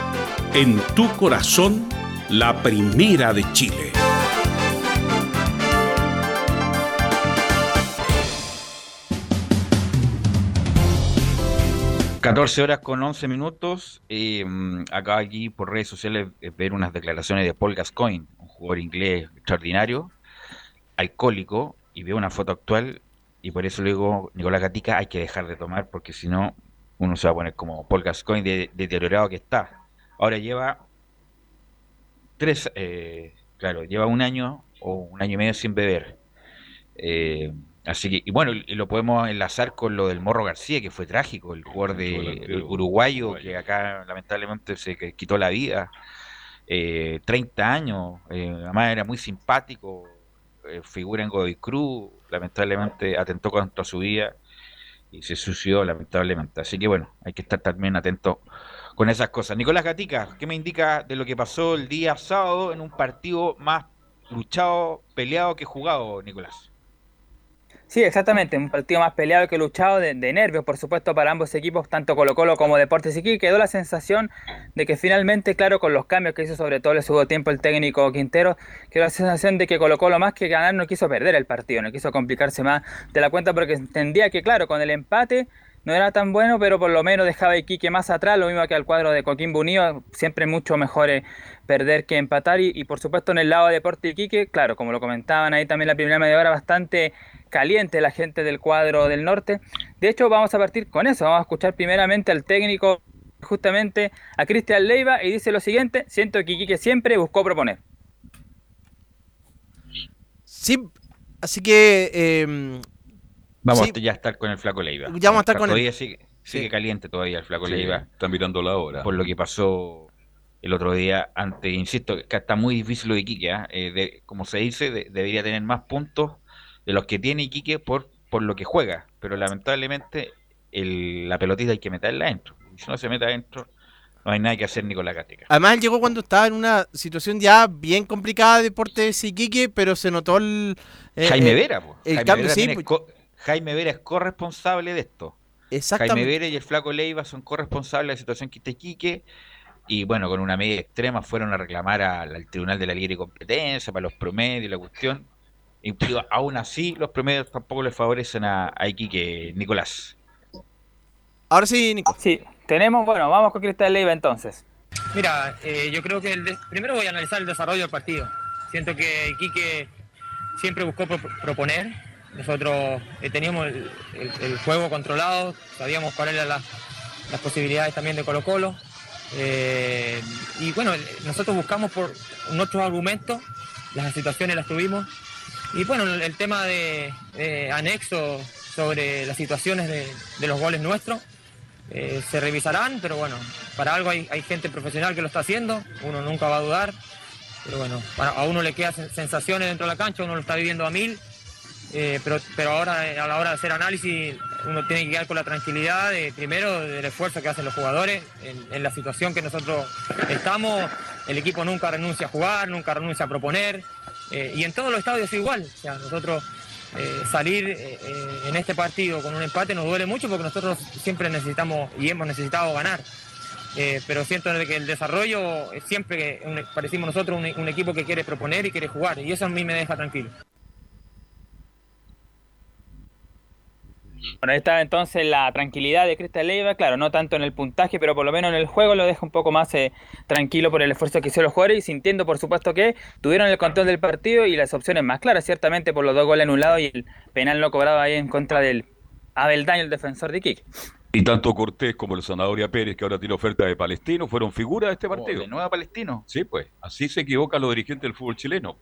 en tu corazón, la primera de Chile. ...14 horas con 11 minutos... Eh, acá aquí por redes sociales eh, ver unas declaraciones de Paul Gascoigne, un jugador inglés extraordinario, alcohólico, y veo una foto actual, y por eso le digo, Nicolás Gatica, hay que dejar de tomar, porque si no, uno se va a poner como Paul Gascoigne de, deteriorado que está. Ahora lleva tres, eh, claro, lleva un año o un año y medio sin beber. Eh, así que, y bueno, y lo podemos enlazar con lo del Morro García, que fue trágico, el jugador de el uruguayo, que acá lamentablemente se quitó la vida. Eh, 30 años, eh, además era muy simpático, eh, figura en Godoy Cruz, lamentablemente atentó contra su vida y se suicidó lamentablemente. Así que bueno, hay que estar también atento con esas cosas. Nicolás Gatica, ¿qué me indica de lo que pasó el día sábado en un partido más luchado, peleado que jugado, Nicolás? Sí, exactamente, un partido más peleado que luchado, de, nervios, por supuesto, para ambos equipos, tanto Colo Colo como Deportes Iquique. Quedó la sensación de que finalmente, claro, con los cambios que hizo sobre todo le subo tiempo el técnico Quintero, quedó la sensación de que Colo Colo más que ganar no quiso perder el partido, no quiso complicarse más de la cuenta porque entendía que, claro, con el empate no era tan bueno, pero por lo menos dejaba Iquique más atrás, lo mismo que al cuadro de Coquimbo Unido, siempre mucho mejor eh, perder que empatar y, por supuesto en el lado de Deportes Iquique, claro, como lo comentaban ahí también la primera media hora, bastante caliente la gente del cuadro del norte. De hecho, vamos a partir con eso, vamos a escuchar primeramente al técnico, justamente a Cristian Leiva, y dice lo siguiente, siento que Iquique siempre buscó proponer. Sí, así que eh, Vamos a ya estar con el Flaco Leiva. Ya vamos a estar con todavía Sigue, sigue caliente todavía el Flaco Leiva. Están mirando la hora. Por lo que pasó el otro día ante, insisto, que está muy difícil lo de Iquique. ¿ah? Eh, como se dice, debería tener más puntos de los que tiene Iquique por, por lo que juega. Pero lamentablemente la pelotita hay que meterla adentro. Si no se mete adentro, no hay nada que hacer ni con la Gatica. Además, él llegó cuando estaba en una situación ya bien complicada de Deportes Iquique, pero se notó el... Eh, Jaime Vera, pues. El cambio, sí, Jaime Vera es corresponsable de esto. Jaime Vera y el Flaco Leiva son corresponsables de la situación que está Quique. Y bueno, con una medida extrema fueron a reclamar al, Tribunal de la Libre y Competencia para los promedios y la cuestión. Y aún así, los promedios tampoco le favorecen a, a Iquique, Nicolás. Ahora sí, Nicolás. Sí, tenemos, bueno, vamos con Cristal Leiva entonces. Mira, eh, yo creo que primero voy a analizar el desarrollo del partido. Siento que Iquique siempre buscó proponer, nosotros eh, teníamos el, juego controlado, sabíamos cuáles eran las, posibilidades también de Colo Colo. Eh, y bueno, nosotros buscamos por nuestros argumentos, las situaciones las tuvimos. Y bueno, el, tema de, anexo sobre las situaciones de, los goles nuestros eh, se revisarán, pero bueno, para algo hay, hay, gente profesional que lo está haciendo, uno nunca va a dudar. Pero bueno, a uno le quedan sensaciones dentro de la cancha, uno lo está viviendo a mil eh, pero, pero ahora a la hora de hacer análisis uno tiene que quedar con la tranquilidad primero del esfuerzo que hacen los jugadores en, la situación que nosotros estamos. El equipo nunca renuncia a jugar, nunca renuncia a proponer. Eh, y en todos los estadios es igual. O sea, nosotros eh, salir eh, eh, en este partido con un empate nos duele mucho porque nosotros siempre necesitamos y hemos necesitado ganar. Eh, pero siento que el desarrollo es siempre que parecimos nosotros un equipo que quiere proponer y quiere jugar y eso a mí me deja tranquilo. Bueno, ahí está entonces la tranquilidad de Cristian Leiva, claro, no tanto en el puntaje, pero por lo menos en el juego lo deja un poco más eh, tranquilo por el esfuerzo que hicieron los jugadores y sintiendo por supuesto que tuvieron el control del partido y las opciones más claras, ciertamente por los dos goles anulados y el penal no cobrado ahí en contra del Abeldaño, el defensor de Iquique. Y tanto Cortés como el Zanahoria Pérez, que ahora tiene oferta de Palestino, fueron figuras de este partido. ¿De nuevo Palestino? Sí, pues, así se equivocan los dirigentes del fútbol chileno.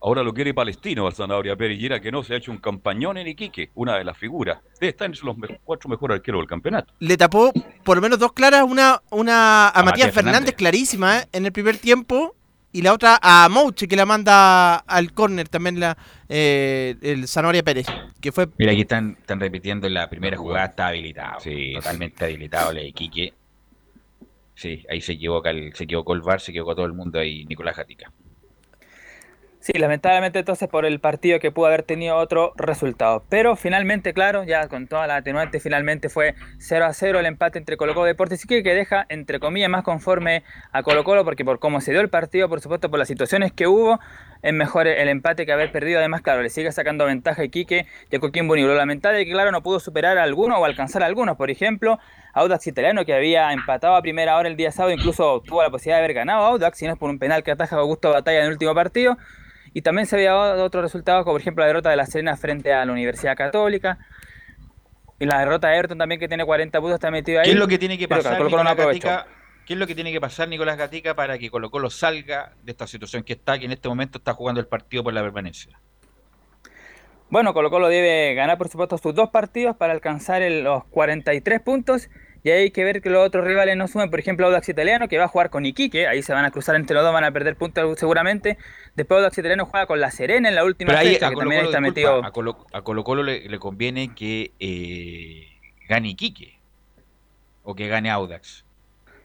Ahora lo quiere Palestino al Zanahoria Pérez y era que no se ha hecho un campañón en Iquique, una de las figuras. Debe estar entre los cuatro mejores arqueros del campeonato. Le tapó por lo menos dos claras, una, una a, A Matías Matías Fernández, Fernández. clarísima ¿eh? en el primer tiempo y la otra a Mouche que la manda al córner también la eh, el Zanahoria Pérez, que fue Mira, aquí están, están repitiendo la primera jugada, está habilitado. totalmente habilitado la de Quique. Sí, ahí se equivoca el, se equivocó el VAR, se equivocó todo el mundo ahí, Nicolás Gatica. Sí, lamentablemente entonces por el partido que pudo haber tenido otro resultado. Pero finalmente, claro, ya con toda la atenuante, finalmente fue 0 a 0 el empate entre Colo Colo y Deportes Iquique, que deja, entre comillas, más conforme a Colo Colo, porque por cómo se dio el partido, por supuesto, por las situaciones que hubo, es mejor el empate que haber perdido. Además, claro, le sigue sacando ventaja a Iquique y a Coquimbo Unido. Lo lamentable es que, claro, no pudo superar a algunos o alcanzar a algunos. Por ejemplo, Audax Italiano, que había empatado a primera hora el día sábado, incluso tuvo la posibilidad de haber ganado Audax, si no es por un penal que ataja Augusto Batalla en el último partido. Y también se había dado otros resultados, como por ejemplo la derrota de la Serena frente a la Universidad Católica. Y la derrota de Everton también, que tiene 40 puntos, está metido ahí. ¿Qué es lo que tiene que Pero pasar, claro, Nicolás. Gatica? ¿Qué es lo que tiene que pasar, Nicolás Gatica, para que Colo Colo salga de esta situación que está, que en este momento está jugando el partido por la permanencia? Bueno, Colo Colo debe ganar, por supuesto, sus dos partidos para alcanzar el- los 43 puntos. Y hay que ver que los otros rivales no sumen. Por ejemplo, Audax Italiano, que va a jugar con Iquique. Ahí se van a cruzar entre los dos, van a perder puntos seguramente. Después Audax Italiano juega con la Serena en la última Pero ahí fecha, a que Colo también Colo, está disculpa, metido... a Colo, a Colo Colo le, le conviene que eh, gane Iquique o que gane Audax.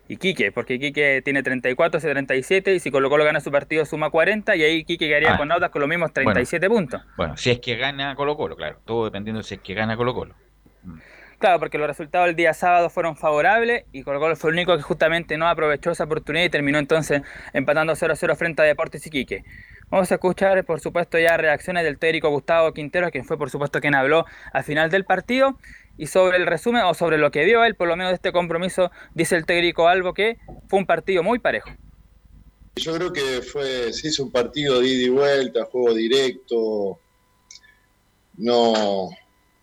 Iquique, porque Iquique tiene 34, hace 37, y si Colo Colo gana su partido suma 40, y ahí Iquique quedaría Ah. con Audax con los mismos 37 puntos. Bueno, si es que gana Colo Colo, claro, todo dependiendo de si es que gana Colo Colo. Claro, porque los resultados del día sábado fueron favorables y Colo fue el único que justamente no aprovechó esa oportunidad y terminó entonces empatando 0-0 frente a Deportes Iquique. Vamos a escuchar, por supuesto, ya reacciones del técnico Gustavo Quintero, quien fue, por supuesto, quien habló al final del partido. Y sobre el resumen, o sobre lo que vio él, por lo menos de este compromiso, dice el técnico Albo que fue un partido muy parejo. Yo creo que fue, se hizo un partido de ida y vuelta, juego directo, no,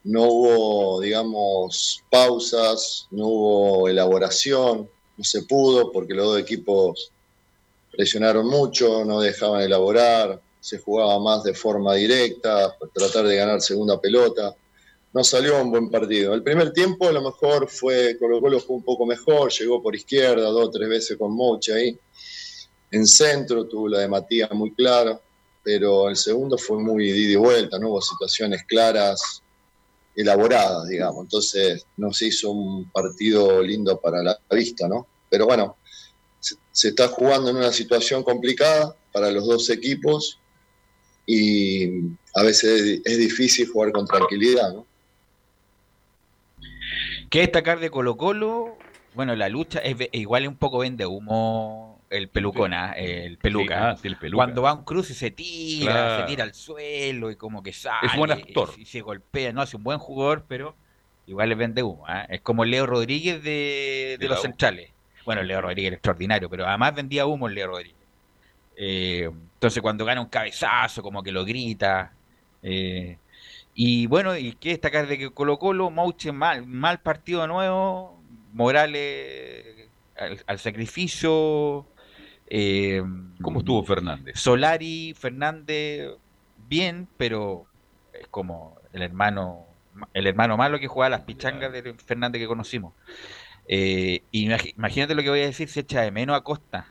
no hubo, digamos, pausas, no hubo elaboración, no se pudo porque los dos equipos presionaron mucho, no dejaban elaborar, se jugaba más de forma directa, tratar de ganar segunda pelota. No salió un buen partido. El primer tiempo a lo mejor fue, Colo Colo un poco mejor, llegó por izquierda dos o tres veces con Mocha ahí en centro, tuvo la de Matías muy clara, pero el segundo fue muy de y vuelta, no hubo situaciones claras, elaboradas, digamos. Entonces no se hizo un partido lindo para la vista, ¿no? Pero bueno, se, está jugando en una situación complicada para los dos equipos y a veces es, difícil jugar con tranquilidad, ¿no? ¿Qué destacar de Colo Colo? Bueno, la lucha es igual es un poco vende humo el pelucona, el peluca. Sí, ah, sí, el peluca. Cuando va a un cruce se tira, Claro. se tira al suelo y como que sale. Es buen actor. Y, se golpea, no hace un buen jugador, pero igual es vende humo. ¿ah? Es como Leo Rodríguez de, de De los centrales. Bueno, Leo Rodríguez era extraordinario, pero además vendía humo el Leo Rodríguez. Eh, entonces cuando gana un cabezazo, como que lo grita. eh, y bueno, y qué destacar de que Colo Colo, Mouche mal, mal partido nuevo, Morales al, al sacrificio. Eh, ¿Cómo estuvo Fernández? Solari, Fernández, bien, pero es como el hermano, el hermano malo que juega las pichangas de Fernández que conocimos. Eh, imagínate lo que voy a decir, se echa de menos a Costa,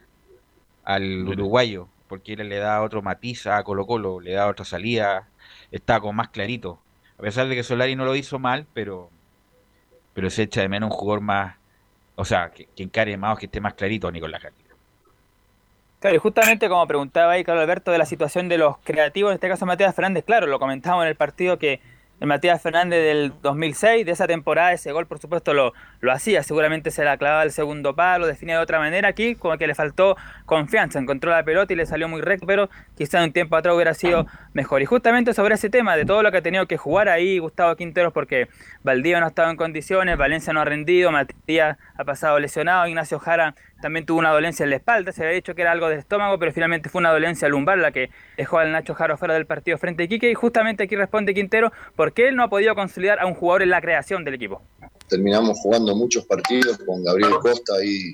al uruguayo, porque él le da otro matiz a Colo Colo, le da otra salida, está como más clarito. A pesar de que Solari no lo hizo mal, pero, pero se echa de menos un jugador más, o sea, que, que encare más o que esté más clarito a Nicolás Gatica. Claro, y justamente como preguntaba ahí Carlos Alberto de la situación de los creativos, en este caso Matías Fernández, claro, lo comentábamos en el partido que el Matías Fernández del 2006, de esa temporada, ese gol por supuesto lo, lo hacía, seguramente se la clavaba el segundo palo, definía de otra manera aquí, como que le faltó confianza, encontró la pelota y le salió muy recto, pero quizá un tiempo atrás hubiera sido mejor. Y justamente sobre ese tema, de todo lo que ha tenido que jugar ahí Gustavo Quinteros, porque Valdivia no ha estado en condiciones, Valencia no ha rendido, Matías ha pasado lesionado, Ignacio Jara también tuvo una dolencia en la espalda, se había dicho que era algo del estómago, pero finalmente fue una dolencia lumbar la que dejó al Nacho Jaro fuera del partido frente a Iquique y justamente aquí responde Quintero por qué él no ha podido consolidar a un jugador en la creación del equipo. Terminamos jugando muchos partidos con Gabriel Costa ahí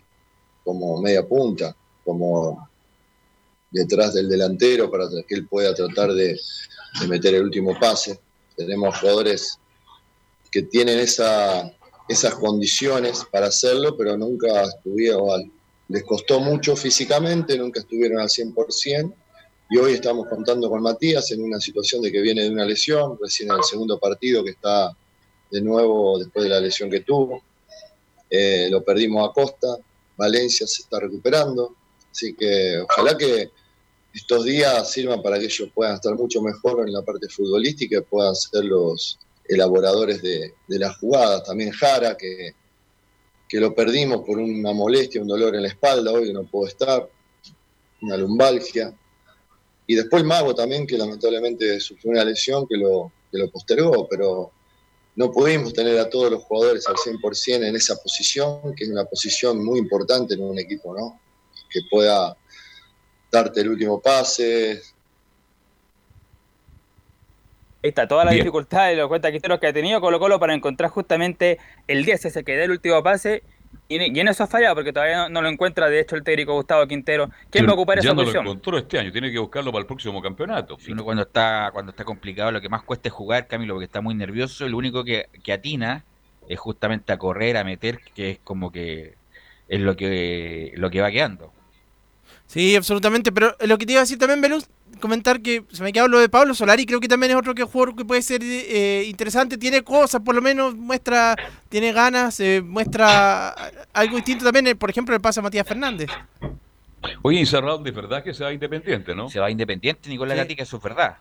como media punta, como detrás del delantero para que él pueda tratar de meter el último pase. Tenemos jugadores que tienen esa, esas condiciones para hacerlo, pero nunca estuvieron, les costó mucho físicamente, nunca estuvieron al 100%, y hoy estamos contando con Matías en una situación de que viene de una lesión, recién en el segundo partido que está de nuevo después de la lesión que tuvo, eh, lo perdimos a Costa, Valencia se está recuperando, así que ojalá que estos días sirvan para que ellos puedan estar mucho mejor en la parte futbolística y puedan ser los elaboradores de, las jugadas. También Jara, que, que lo perdimos por una molestia, un dolor en la espalda, hoy no puedo estar, una lumbalgia. Y después Mago también, que lamentablemente sufrió una lesión que lo, que lo postergó, pero no pudimos tener a todos los jugadores al 100% en esa posición, que es una posición muy importante en un equipo, ¿no? Que pueda darte el último pase. Ahí está toda la Bien. dificultad de los cuenta Quinteros que ha tenido Colo Colo para encontrar justamente el 10, ese que dé el último pase. Y, y en eso ha fallado porque todavía no, no lo encuentra, de hecho, el técnico Gustavo Quintero. ¿Quién va a ocupar ya esa no posición? lo encontró este año, tiene que buscarlo para el próximo campeonato. Uno cuando está, cuando está complicado, lo que más cuesta es jugar, Camilo, porque está muy nervioso. Lo único que, que atina es justamente a correr, a meter, que es como que es lo que, lo que va quedando. Sí, absolutamente. Pero lo que te iba a decir también, Velus, comentar que se me quedó lo de Pablo Solari, creo que también es otro que jugador que puede ser eh, interesante, tiene cosas, por lo menos muestra, tiene ganas, eh, muestra algo distinto también, eh, por ejemplo, el pase a Matías Fernández. Oye, Incerrado, de verdad que se va independiente, ¿no? Se va independiente, Nicolás Sí. Gatica, eso es verdad.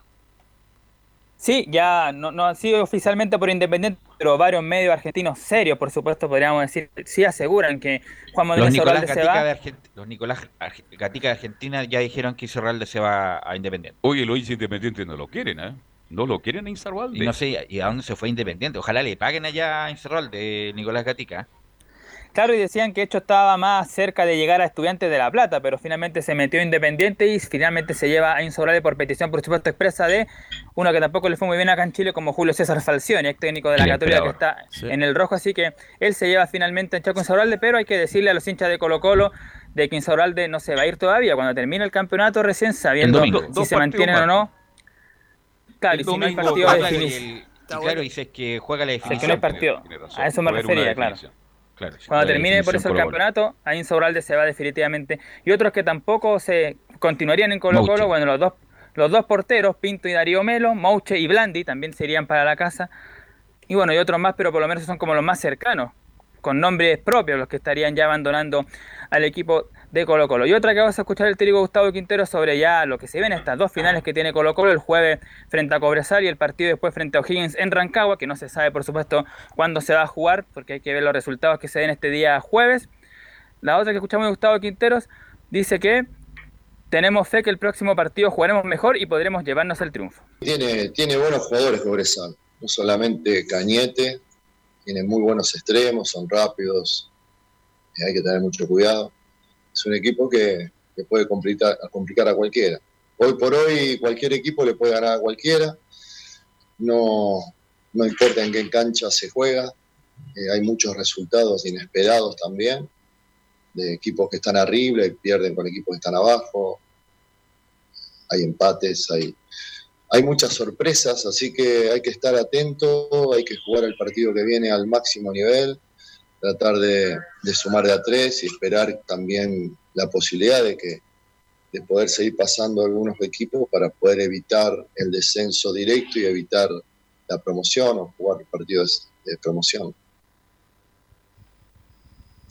Sí, ya no, no ha sido oficialmente por Independiente, pero varios medios argentinos serios, por supuesto, podríamos decir, sí aseguran que Juan Manuel Los Nicolás, Insaurralde se Gatica va. de Argent- los Nicolás Arge- Gatica de Argentina ya dijeron que Insaurralde se va a Independiente. Oye, los hinchas independientes no lo quieren, ¿eh? No lo quieren a Incerralde. Y no sé, ¿y a dónde se fue Independiente? Ojalá le paguen allá a Insaurralde, Nicolás Gatica. Claro, y decían que esto estaba más cerca de llegar a Estudiantes de La Plata, pero finalmente se metió Independiente y finalmente se lleva a Insaurralde por petición, por supuesto, expresa de uno que tampoco le fue muy bien acá en Chile, como Julio César Falcioni, ex técnico de la Católica que está Sí. en el rojo, así que él se lleva finalmente a Chaco Insaurralde, pero hay que decirle a los hinchas de Colo Colo de que Insaurralde no se va a ir todavía, cuando termine el campeonato recién sabiendo domingo. si Dos se mantienen o no. Claro, El y si no hay partido de y el- y claro, dices que juega la Si es que definición. no hay partido. A eso me refería, claro. definición. Claro, Cuando termine por eso el campeonato, ahí Insaurralde se va definitivamente. Y otros que tampoco se continuarían en Colo Colo, bueno, los dos, los dos porteros, Pinto y Darío Melo, Mouche y Blandi, también serían para la casa. Y bueno, y otros más, pero por lo menos son como los más cercanos, con nombres propios, los que estarían ya abandonando al equipo de Colo Colo. Y otra que vamos a escuchar el técnico Gustavo Quintero sobre ya lo que se ven estas dos finales que tiene Colo Colo, el jueves frente a Cobresal y el partido después frente a O'Higgins en Rancagua, que no se sabe por supuesto cuándo se va a jugar, porque hay que ver los resultados que se den este día jueves. La otra que escuchamos de Gustavo Quinteros dice que tenemos fe que el próximo partido jugaremos mejor y podremos llevarnos el triunfo. Tiene, tiene buenos jugadores Cobresal, no solamente Cañete, tiene muy buenos extremos, son rápidos, eh, hay que tener mucho cuidado. Es un equipo que, que puede complicar, complicar a cualquiera. Hoy por hoy cualquier equipo le puede ganar a cualquiera, no, no importa en qué cancha se juega, eh, hay muchos resultados inesperados también, de equipos que están arriba y pierden con equipos que están abajo, hay empates, hay, hay muchas sorpresas, así que hay que estar atento, hay que jugar el partido que viene al máximo nivel, tratar de, sumar de a tres y esperar también la posibilidad de que de poder seguir pasando algunos equipos para poder evitar el descenso directo y evitar la promoción o jugar partidos de promoción.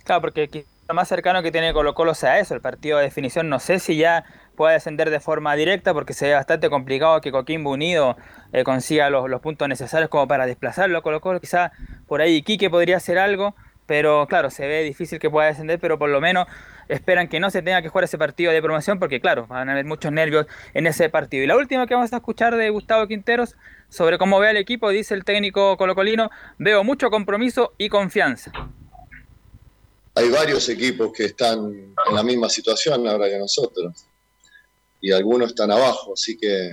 Claro, porque lo más cercano que tiene Colo Colo sea eso, el partido de definición. No sé si ya puede descender de forma directa porque se ve bastante complicado que Coquimbo Unido eh, consiga los, puntos necesarios como para desplazarlo a Colo Colo. Quizá por ahí Quique podría hacer algo, pero claro, se ve difícil que pueda descender, pero por lo menos esperan que no se tenga que jugar ese partido de promoción porque claro, van a haber muchos nervios en ese partido. Y la última que vamos a escuchar de Gustavo Quinteros sobre cómo ve al equipo, dice el técnico colocolino, veo mucho compromiso y confianza. Hay varios equipos que están en la misma situación ahora que nosotros y algunos están abajo, así que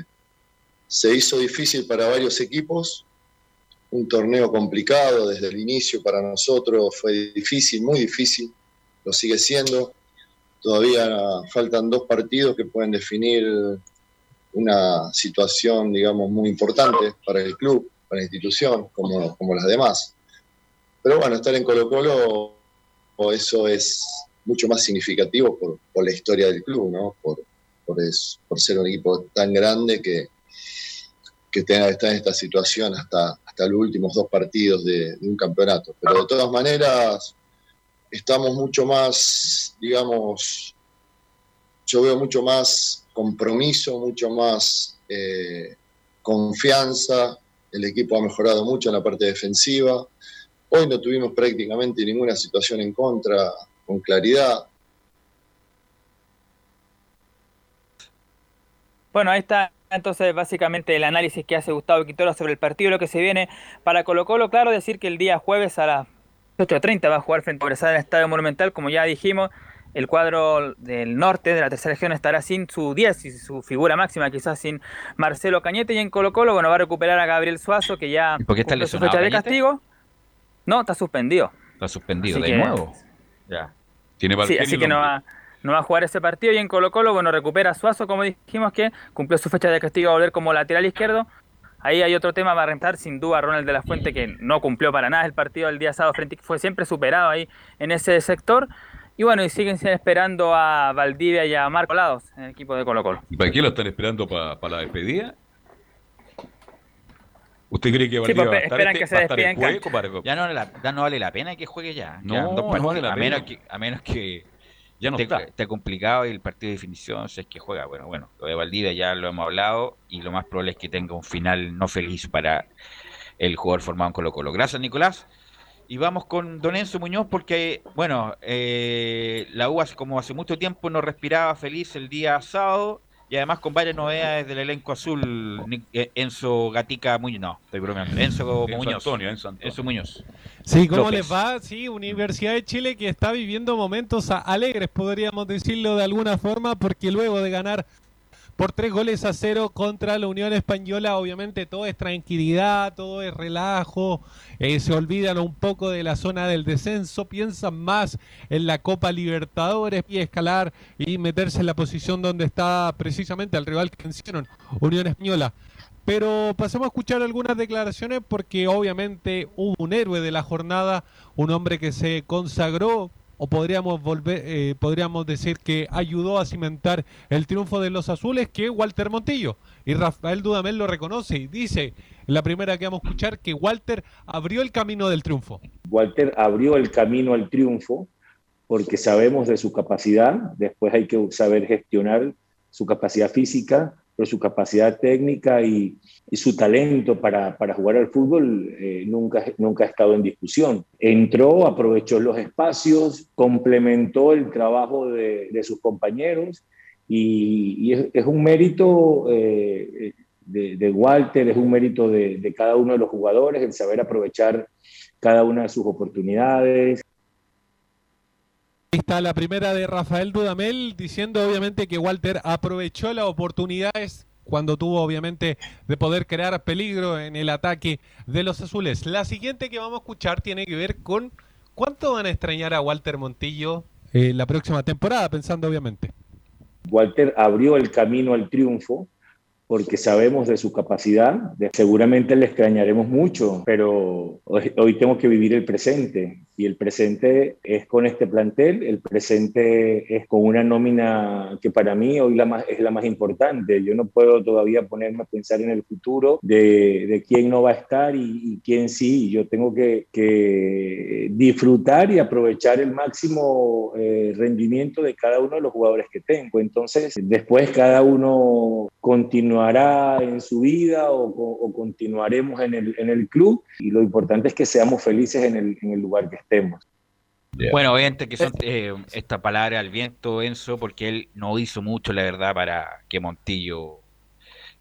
se hizo difícil para varios equipos, un torneo complicado desde el inicio para nosotros, fue difícil, muy difícil, lo sigue siendo, todavía faltan dos partidos que pueden definir una situación, digamos, muy importante para el club, para la institución, como, como las demás. Pero bueno, estar en Colo Colo, eso es mucho más significativo por, la historia del club, ¿no? Por, por, por ser un equipo tan grande que, que tenga que estar en esta situación hasta, hasta los últimos dos partidos de, un campeonato. Pero de todas maneras, estamos mucho más, digamos, yo veo mucho más compromiso, mucho más eh, confianza. El equipo ha mejorado mucho en la parte defensiva. Hoy no tuvimos prácticamente ninguna situación en contra con claridad. Bueno, ahí está entonces básicamente el análisis que hace Gustavo Quintero sobre el partido, lo que se viene para Colo Colo. Claro, decir que el día jueves a las 8.30 va a jugar frente a Progresar en el Estadio Monumental, como ya dijimos, el cuadro del norte de la tercera región estará sin su 10 y su figura máxima, quizás sin Marcelo Cañete. Y en Colo Colo, bueno, va a recuperar a Gabriel Suazo, que ya ¿Por qué está su fecha de Cañete? castigo. No, está suspendido. Está suspendido Así de que- nuevo. Ya. Tiene Sí, así que no va, no va a jugar ese partido. Y en Colo Colo, bueno, recupera a Suazo, como dijimos que cumplió su fecha de castigo a volver como lateral izquierdo. Ahí hay otro tema para rentar, sin duda, Ronald de la Fuente, que no cumplió para nada el partido del día sábado frente fue siempre superado ahí en ese sector. Y bueno, y siguen esperando a Valdivia y a Marco Lados en el equipo de Colo Colo. ¿Y para qué lo están esperando para la despedida? ¿Usted cree que Sí, Valdivia pues, va a estar, esperan este- que se va a estar despida en en juego? cancha. para- Ya no, la- ya no vale la pena que juegue ya. No, no vale la a, pena. menos que, a menos que Ya no esté, está. complicado y el partido de definición, si es que juega. Bueno, bueno, lo de Valdivia ya lo hemos hablado y lo más probable es que tenga un final no feliz para el jugador formado en Colo Colo. Gracias, Nicolás. Y vamos con Don Enzo Muñoz porque, bueno, eh, la U hace como hace mucho tiempo no respiraba feliz el día sábado y además con varias novedades del elenco azul, eh, Enzo Gatica Muñoz, no, estoy bromeando, Enzo, Enzo Muñoz. Antonio, Enzo Antonio. Enzo Muñoz. Sí, ¿cómo López. les va? Sí, Universidad de Chile que está viviendo momentos a- alegres, podríamos decirlo de alguna forma, porque luego de ganar por tres goles a cero contra la Unión Española, obviamente todo es tranquilidad, todo es relajo, eh, se olvidan un poco de la zona del descenso, piensan más en la Copa Libertadores y escalar y meterse en la posición donde está precisamente el rival que mencionaron, Unión Española. Pero pasemos a escuchar algunas declaraciones porque obviamente hubo un héroe de la jornada, un hombre que se consagró o podríamos volver, eh, podríamos decir que ayudó a cimentar el triunfo de los azules, que Walter Montillo. Y Rafael Dudamel lo reconoce y dice, la primera que vamos a escuchar, que Walter abrió el camino del triunfo. Walter abrió el camino al triunfo porque sabemos de su capacidad, después hay que saber gestionar su capacidad física, pero su capacidad técnica y, su talento para, para jugar al fútbol eh, nunca, nunca ha estado en discusión. Entró, aprovechó los espacios, complementó el trabajo de, de sus compañeros y, es, un mérito eh, de, Walter, es un mérito de cada uno de los jugadores el saber aprovechar cada una de sus oportunidades. Ahí está la primera de Rafael Dudamel diciendo obviamente que Walter aprovechó las oportunidades cuando tuvo obviamente de poder crear peligro en el ataque de los azules. La siguiente que vamos a escuchar tiene que ver con cuánto van a extrañar a Walter Montillo eh, la próxima temporada, pensando obviamente. Walter abrió el camino al triunfo porque sabemos de su capacidad. De, seguramente le extrañaremos mucho, pero hoy, hoy tengo que vivir el presente y el presente es con este plantel, el presente es con una nómina que para mí hoy la más, es la más importante. Yo no puedo todavía ponerme a pensar en el futuro de, de quién no va a estar y, y quién sí. Yo tengo que, que, disfrutar y aprovechar el máximo eh, rendimiento de cada uno de los jugadores que tengo. Entonces, después cada uno continuará en su vida o, o continuaremos en el, en el, club y lo importante es que seamos felices en el, en el lugar que estemos. Yeah. Bueno, obviamente que son eh, esta palabra al viento, Enzo, porque él no hizo mucho, la verdad, para que Montillo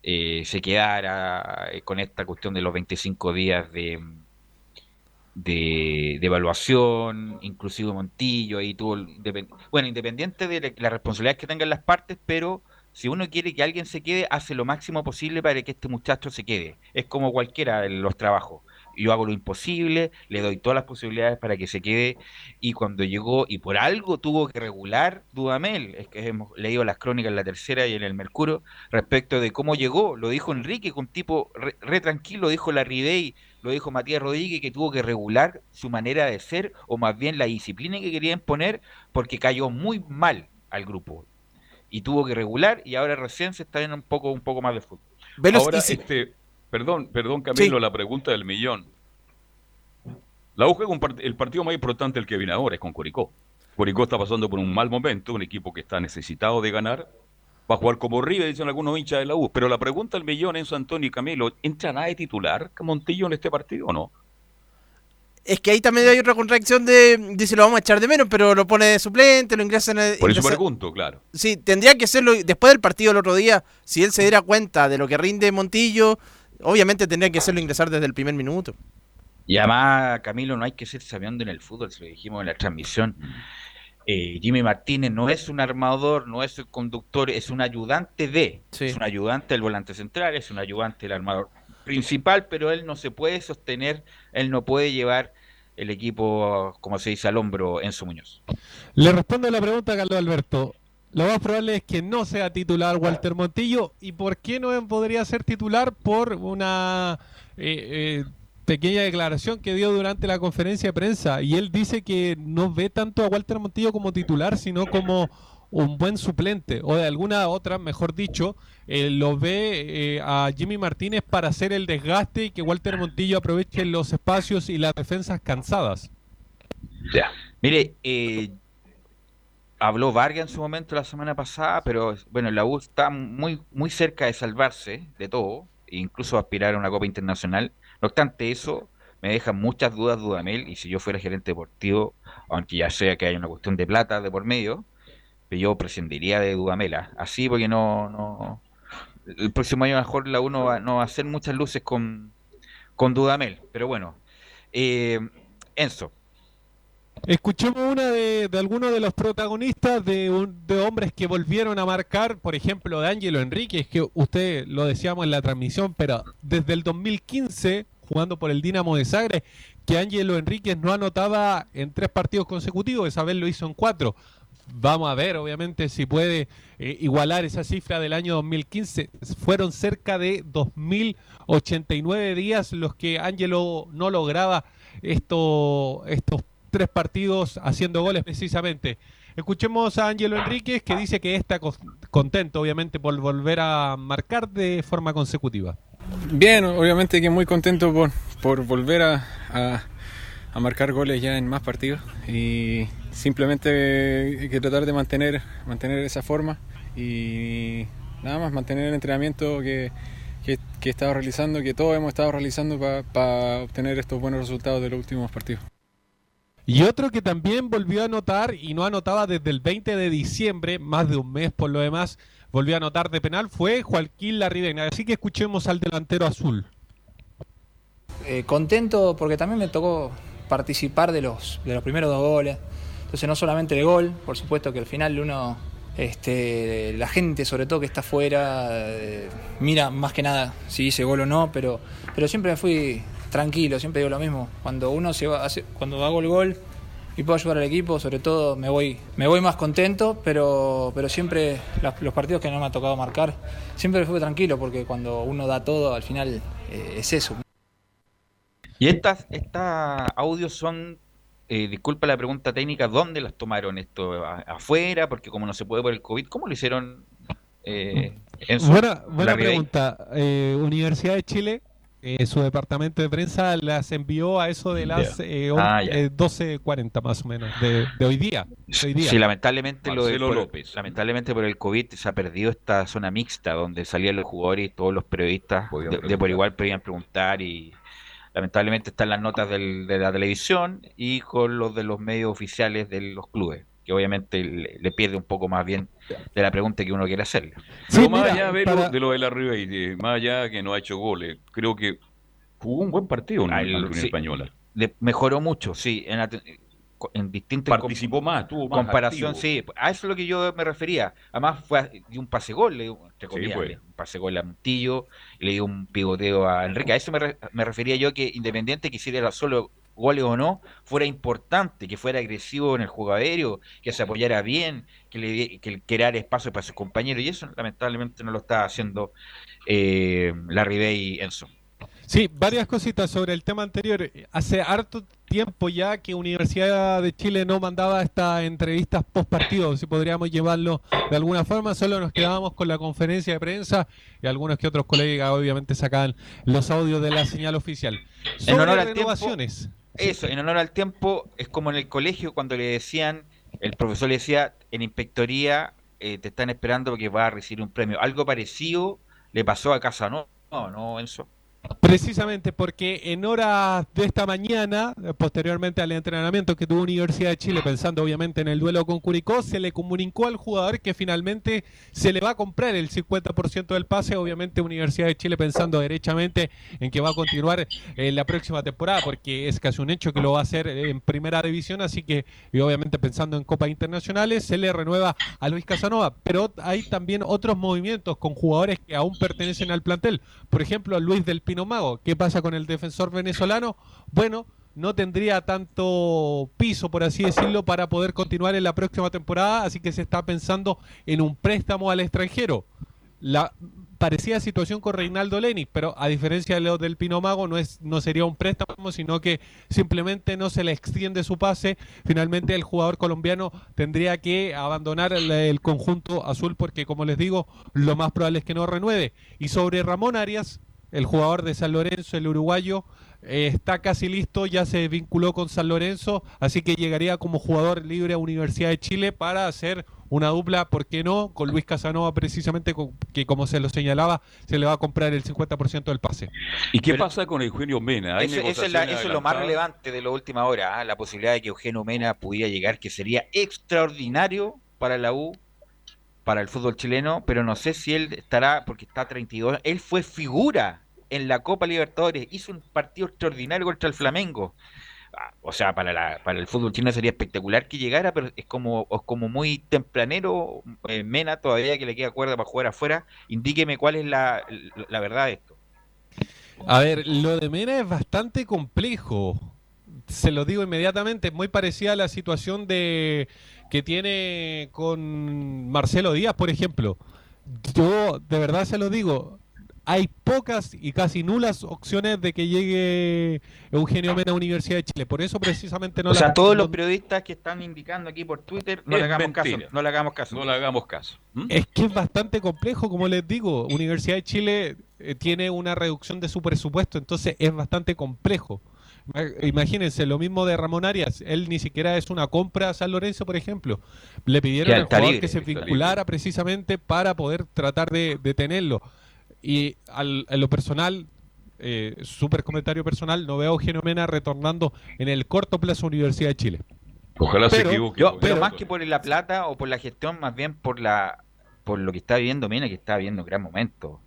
eh, se quedara eh, con esta cuestión de los 25 días de, de, de evaluación, inclusive Montillo, ahí tuvo, bueno, independiente de la responsabilidad que tengan las partes, pero si uno quiere que alguien se quede, hace lo máximo posible para que este muchacho se quede. Es como cualquiera de los trabajos. Yo hago lo imposible, le doy todas las posibilidades para que se quede. Y cuando llegó, y por algo tuvo que regular Dudamel, es que hemos leído las crónicas en la tercera y en el Mercurio, respecto de cómo llegó. Lo dijo Enrique, con tipo re, re tranquilo, dijo la Ribey, lo dijo Matías Rodríguez, que tuvo que regular su manera de ser, o más bien la disciplina que quería imponer, porque cayó muy mal al grupo y tuvo que regular y ahora recién se está viendo un poco un poco más de fútbol. Velos ahora, si... este, perdón, perdón Camilo, sí. la pregunta del millón. La U juega part el partido más importante el que viene ahora es con Curicó. Curicó está pasando por un mal momento, un equipo que está necesitado de ganar. Va a jugar como River, dicen algunos hinchas de la U. Pero la pregunta del millón es Antonio y Camilo, ¿entra nada de titular Montillo en este partido o no? Es que ahí también hay otra contradicción de, dice lo vamos a echar de menos, pero lo pone de suplente, lo ingresa en el, Por eso pregunto, claro. Sí, tendría que hacerlo después del partido el otro día, si él se diera cuenta de lo que rinde Montillo, obviamente tendría que hacerlo ingresar desde el primer minuto. Y además, Camilo, no hay que ser sabiendo en el fútbol, se lo dijimos en la transmisión. Eh, Jimmy Martínez no es un armador, no es un conductor, es un ayudante de, sí. es un ayudante del volante central, es un ayudante del armador principal, pero él no se puede sostener, él no puede llevar el equipo, como se dice, al hombro en su Muñoz. Le respondo a la pregunta, Carlos Alberto. Lo más probable es que no sea titular Walter Montillo. ¿Y por qué no podría ser titular? Por una eh, eh, pequeña declaración que dio durante la conferencia de prensa. Y él dice que no ve tanto a Walter Montillo como titular, sino como un buen suplente, o de alguna otra, mejor dicho, eh, lo ve eh, a Jimmy Martínez para hacer el desgaste y que Walter Montillo aproveche los espacios y las defensas cansadas. Ya. Mire, eh, habló Vargas en su momento la semana pasada, pero bueno, la U está muy, muy cerca de salvarse de todo, e incluso aspirar a una Copa Internacional. No obstante eso, me deja muchas dudas Dudamel, y si yo fuera gerente deportivo, aunque ya sea que hay una cuestión de plata de por medio, yo prescindiría de Dudamela, así porque no, no el próximo año mejor la uno va, no a hacer muchas luces con, con Dudamel, pero bueno. Eh, Enzo. Escuchemos una de, de algunos de los protagonistas de, un, de hombres que volvieron a marcar, por ejemplo, de Ángelo Enríquez, que usted lo decíamos en la transmisión, pero desde el 2015, jugando por el Dinamo de Zagreb, que Ángelo Enríquez no anotaba en tres partidos consecutivos, esa vez lo hizo en cuatro. Vamos a ver, obviamente, si puede eh, igualar esa cifra del año 2015. Fueron cerca de 2.089 días los que Ángelo no lograba esto, estos tres partidos haciendo goles precisamente. Escuchemos a Ángelo Enríquez que dice que está contento, obviamente, por volver a marcar de forma consecutiva. Bien, obviamente que muy contento por, por volver a, a, a marcar goles ya en más partidos y simplemente hay que tratar de mantener, mantener esa forma y nada más mantener el entrenamiento que, que, que he estado realizando, que todos hemos estado realizando para pa obtener estos buenos resultados de los últimos partidos. Y otro que también volvió a anotar y no anotaba desde el 20 de diciembre, más de un mes por lo demás, volvió a anotar de penal, fue Joaquín Larribena. Así que escuchemos al delantero azul. Eh, contento porque también me tocó participar de los, de los primeros dos goles. Entonces no solamente el gol, por supuesto que al final uno, este, la gente sobre todo que está afuera, eh, mira más que nada si hice gol o no, pero, pero siempre me fui tranquilo, siempre digo lo mismo. Cuando uno se va, hace, cuando hago el gol y puedo ayudar al equipo, sobre todo me voy, me voy más contento, pero, pero siempre los partidos que no me ha tocado marcar, siempre fue tranquilo, porque cuando uno da todo, al final eh, es eso. Y estas, estas audios son, eh, disculpa la pregunta técnica, ¿dónde las tomaron esto? ¿Afuera? Porque como no se puede por el COVID, ¿cómo lo hicieron? Eh, en su, buena buena pregunta. Eh, Universidad de Chile eh, su departamento de prensa las envió a eso de las eh, Ah, ya. eh, 12.40 más o menos de, de hoy día. de hoy día. Sí, lamentablemente lo de, por, López. lamentablemente por el COVID se ha perdido esta zona mixta donde salían los jugadores y todos los periodistas de, de por igual podían preguntar y lamentablemente están las notas del- de la televisión y con los de los medios oficiales de los clubes, que obviamente le, le pierde un poco más bien de la pregunta que uno quiere hacerle. Pero Sí, más mira, allá Velo, para- de lo de la Ribery, más allá que no ha hecho goles, creo que jugó un buen partido en Ah, la sí. Española. De- mejoró mucho, sí, en, la- en distintas com- Participó más, tuvo más comparación, activo. sí, a eso es lo que yo me refería. Además fue a- dio un pase gol, le dio, entre comillas, dio un pase gol a Montillo y le dio un pivoteo a Enrique. A eso me, re- me refería yo que independiente que hiciera solo goles o no, fuera importante, que fuera agresivo en el juego aéreo, que se apoyara bien, que le que creara espacio para sus compañeros y eso lamentablemente no lo está haciendo eh, Larry Bay y Enzo. Sí, varias cositas sobre el tema anterior. Hace harto tiempo ya que Universidad de Chile no mandaba estas entrevistas post partido, si podríamos llevarlo de alguna forma, solo nos quedábamos con la conferencia de prensa y algunos que otros colegas obviamente sacaban los audios de la señal oficial. Sobre honor al tiempo, renovaciones. Eso, en honor al tiempo, es como en el colegio cuando le decían, el profesor le decía, en inspectoría eh, te están esperando porque vas a recibir un premio. Algo parecido le pasó a Casa, ¿no? No, no, Enzo. Precisamente porque en horas de esta mañana, eh, posteriormente al entrenamiento que tuvo Universidad de Chile, pensando obviamente en el duelo con Curicó, se le comunicó al jugador que finalmente se le va a comprar el 50% del pase. Obviamente Universidad de Chile pensando derechamente en que va a continuar en la próxima temporada, porque es casi un hecho que lo va a hacer en primera división, así que y obviamente pensando en copas internacionales, se le renueva a Luis Casanova. Pero hay también otros movimientos con jugadores que aún pertenecen al plantel. Por ejemplo, Luis del Pino Mago. ¿Qué pasa con el defensor venezolano? Bueno, no tendría tanto piso, por así decirlo, para poder continuar en la próxima temporada, así que se está pensando en un préstamo al extranjero. La parecida situación con Reinaldo Lenis, pero a diferencia de lo del Pino Mago, no, es, no sería un préstamo, sino que simplemente no se le extiende su pase. Finalmente el jugador colombiano tendría que abandonar el conjunto azul porque, como les digo, lo más probable es que no renueve. Y sobre Ramón Arias, el jugador de San Lorenzo, el uruguayo, eh, está casi listo, ya se vinculó con San Lorenzo, así que llegaría como jugador libre a Universidad de Chile para hacer una dupla, ¿por qué no? Con Luis Casanova precisamente, con- que como se lo señalaba, se le va a comprar el 50% del pase. ¿Y qué pasa con Eugenio Mena? ¿Hay Eso, eso es, la- eso es lo más relevante de la última hora, ¿ah? la posibilidad de que Eugenio Mena pudiera llegar, que sería extraordinario para la U, para el fútbol chileno, pero no sé si él estará, porque está a 32, él fue figura en la Copa Libertadores, hizo un partido extraordinario contra el Flamengo. Ah, O sea, para, la- para el fútbol chileno sería espectacular que llegara, pero es como, es como muy tempranero. eh, Mena todavía que le queda cuerda para jugar afuera. Indíqueme cuál es la- la verdad de esto. A ver, lo de Mena es bastante complejo. Se lo digo inmediatamente, es muy parecida a la situación de que tiene con Marcelo Díaz, por ejemplo. Yo de verdad se lo digo, hay pocas y casi nulas opciones de que llegue Eugenio Mena a Universidad de Chile. Por eso precisamente no o la- sea, todos los periodistas que están indicando aquí por Twitter, no le hagamos mentira. caso. No le hagamos caso. No le hagamos caso. ¿Mm? Es que es bastante complejo, como les digo. Universidad de Chile eh, tiene una reducción de su presupuesto, entonces es bastante complejo. Ima- Imagínense, lo mismo de Ramón Arias. Él ni siquiera es una compra a San Lorenzo, por ejemplo. Le pidieron al jugador libre, que se vinculara precisamente para poder tratar de, de tenerlo. Y al, en lo personal, eh, súper comentario personal, no veo a Eugenio Mena retornando en el corto plazo a Universidad de Chile. Ojalá se Pero- equivoque. Yo, pero Pero- más que por la plata o por la gestión, más bien por la por lo que está viviendo Mena, que está viviendo un gran momento.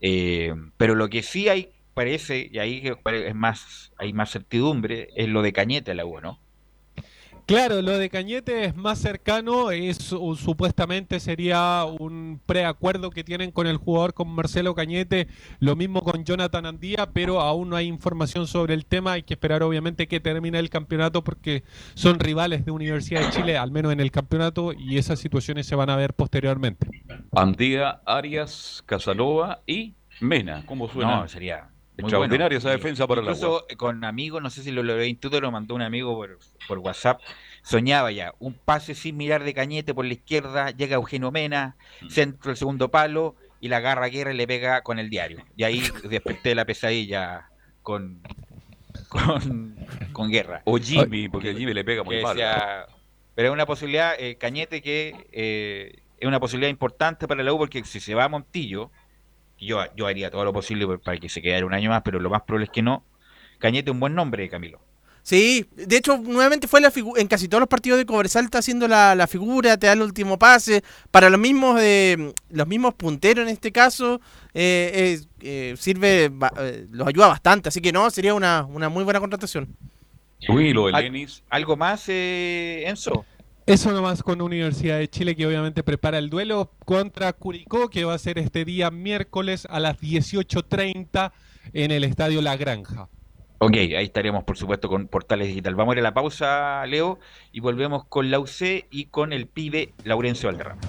Eh, pero lo que sí hay, parece, y ahí es más, hay más certidumbre, es lo de Cañete a la U, ¿no? Claro, lo de Cañete es más cercano, es supuestamente sería un preacuerdo que tienen con el jugador con Marcelo Cañete, lo mismo con Jonathan Andía, pero aún no hay información sobre el tema, hay que esperar obviamente que termine el campeonato porque son rivales de Universidad de Chile, al menos en el campeonato, y esas situaciones se van a ver posteriormente. Andía, Arias, Casanova y Mena, ¿cómo suena? No, sería muy Extraordinaria bueno. esa defensa para la Incluso con amigos, no sé si lo logré intuito, lo mandó un amigo por, por WhatsApp. Soñaba ya, un pase sin mirar de cañete por la izquierda, llega Eugenio Mena, Mm. centro el segundo palo y la agarra a Guerra y le pega con el diario. Y ahí desperté la pesadilla con, con, con Guerra. O Jimmy, porque Jimmy le pega muy mal. pero es una posibilidad, eh, Cañete, que eh, es una posibilidad importante para la U, porque si se va a Montillo, yo, yo haría todo lo posible para que se quedara un año más, pero lo más probable es que no. Cañete es un buen nombre, Camilo. Sí, de hecho, nuevamente fue la en casi todos los partidos de Cobresal está haciendo la, la figura, te da el último pase. Para los mismos eh, los mismos punteros en este caso, eh, eh, sirve, eh, los ayuda bastante. Así que no, sería una, una muy buena contratación. Uy, lo de Al- Lenis. ¿Algo más, eh, Enzo? Eso nomás con Universidad de Chile que obviamente prepara el duelo contra Curicó que va a ser este día miércoles a las 18.30 en el Estadio La Granja. Ok, ahí estaremos, por supuesto, con Portales Digital. Vamos a ir a la pausa, Leo, y volvemos con la UC y con el pibe Laurencio Valderrama.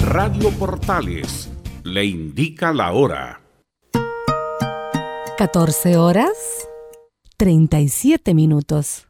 Radio Portales le indica la hora. 14 horas 37 minutos.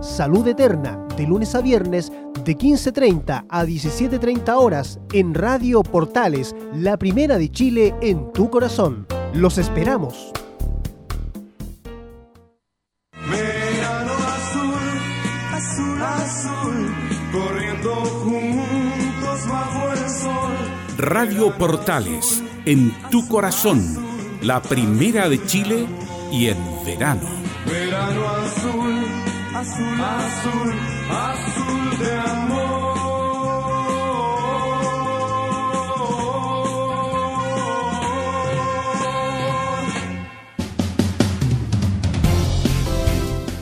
Salud Eterna, de lunes a viernes, de 15.30 a 17.30 horas, en Radio Portales, la primera de Chile en tu corazón. Los esperamos. Verano azul, azul, azul, corriendo juntos bajo el sol. Radio Portales, en tu corazón, la primera de Chile y en verano. Verano azul, azul, azul, azul de amor.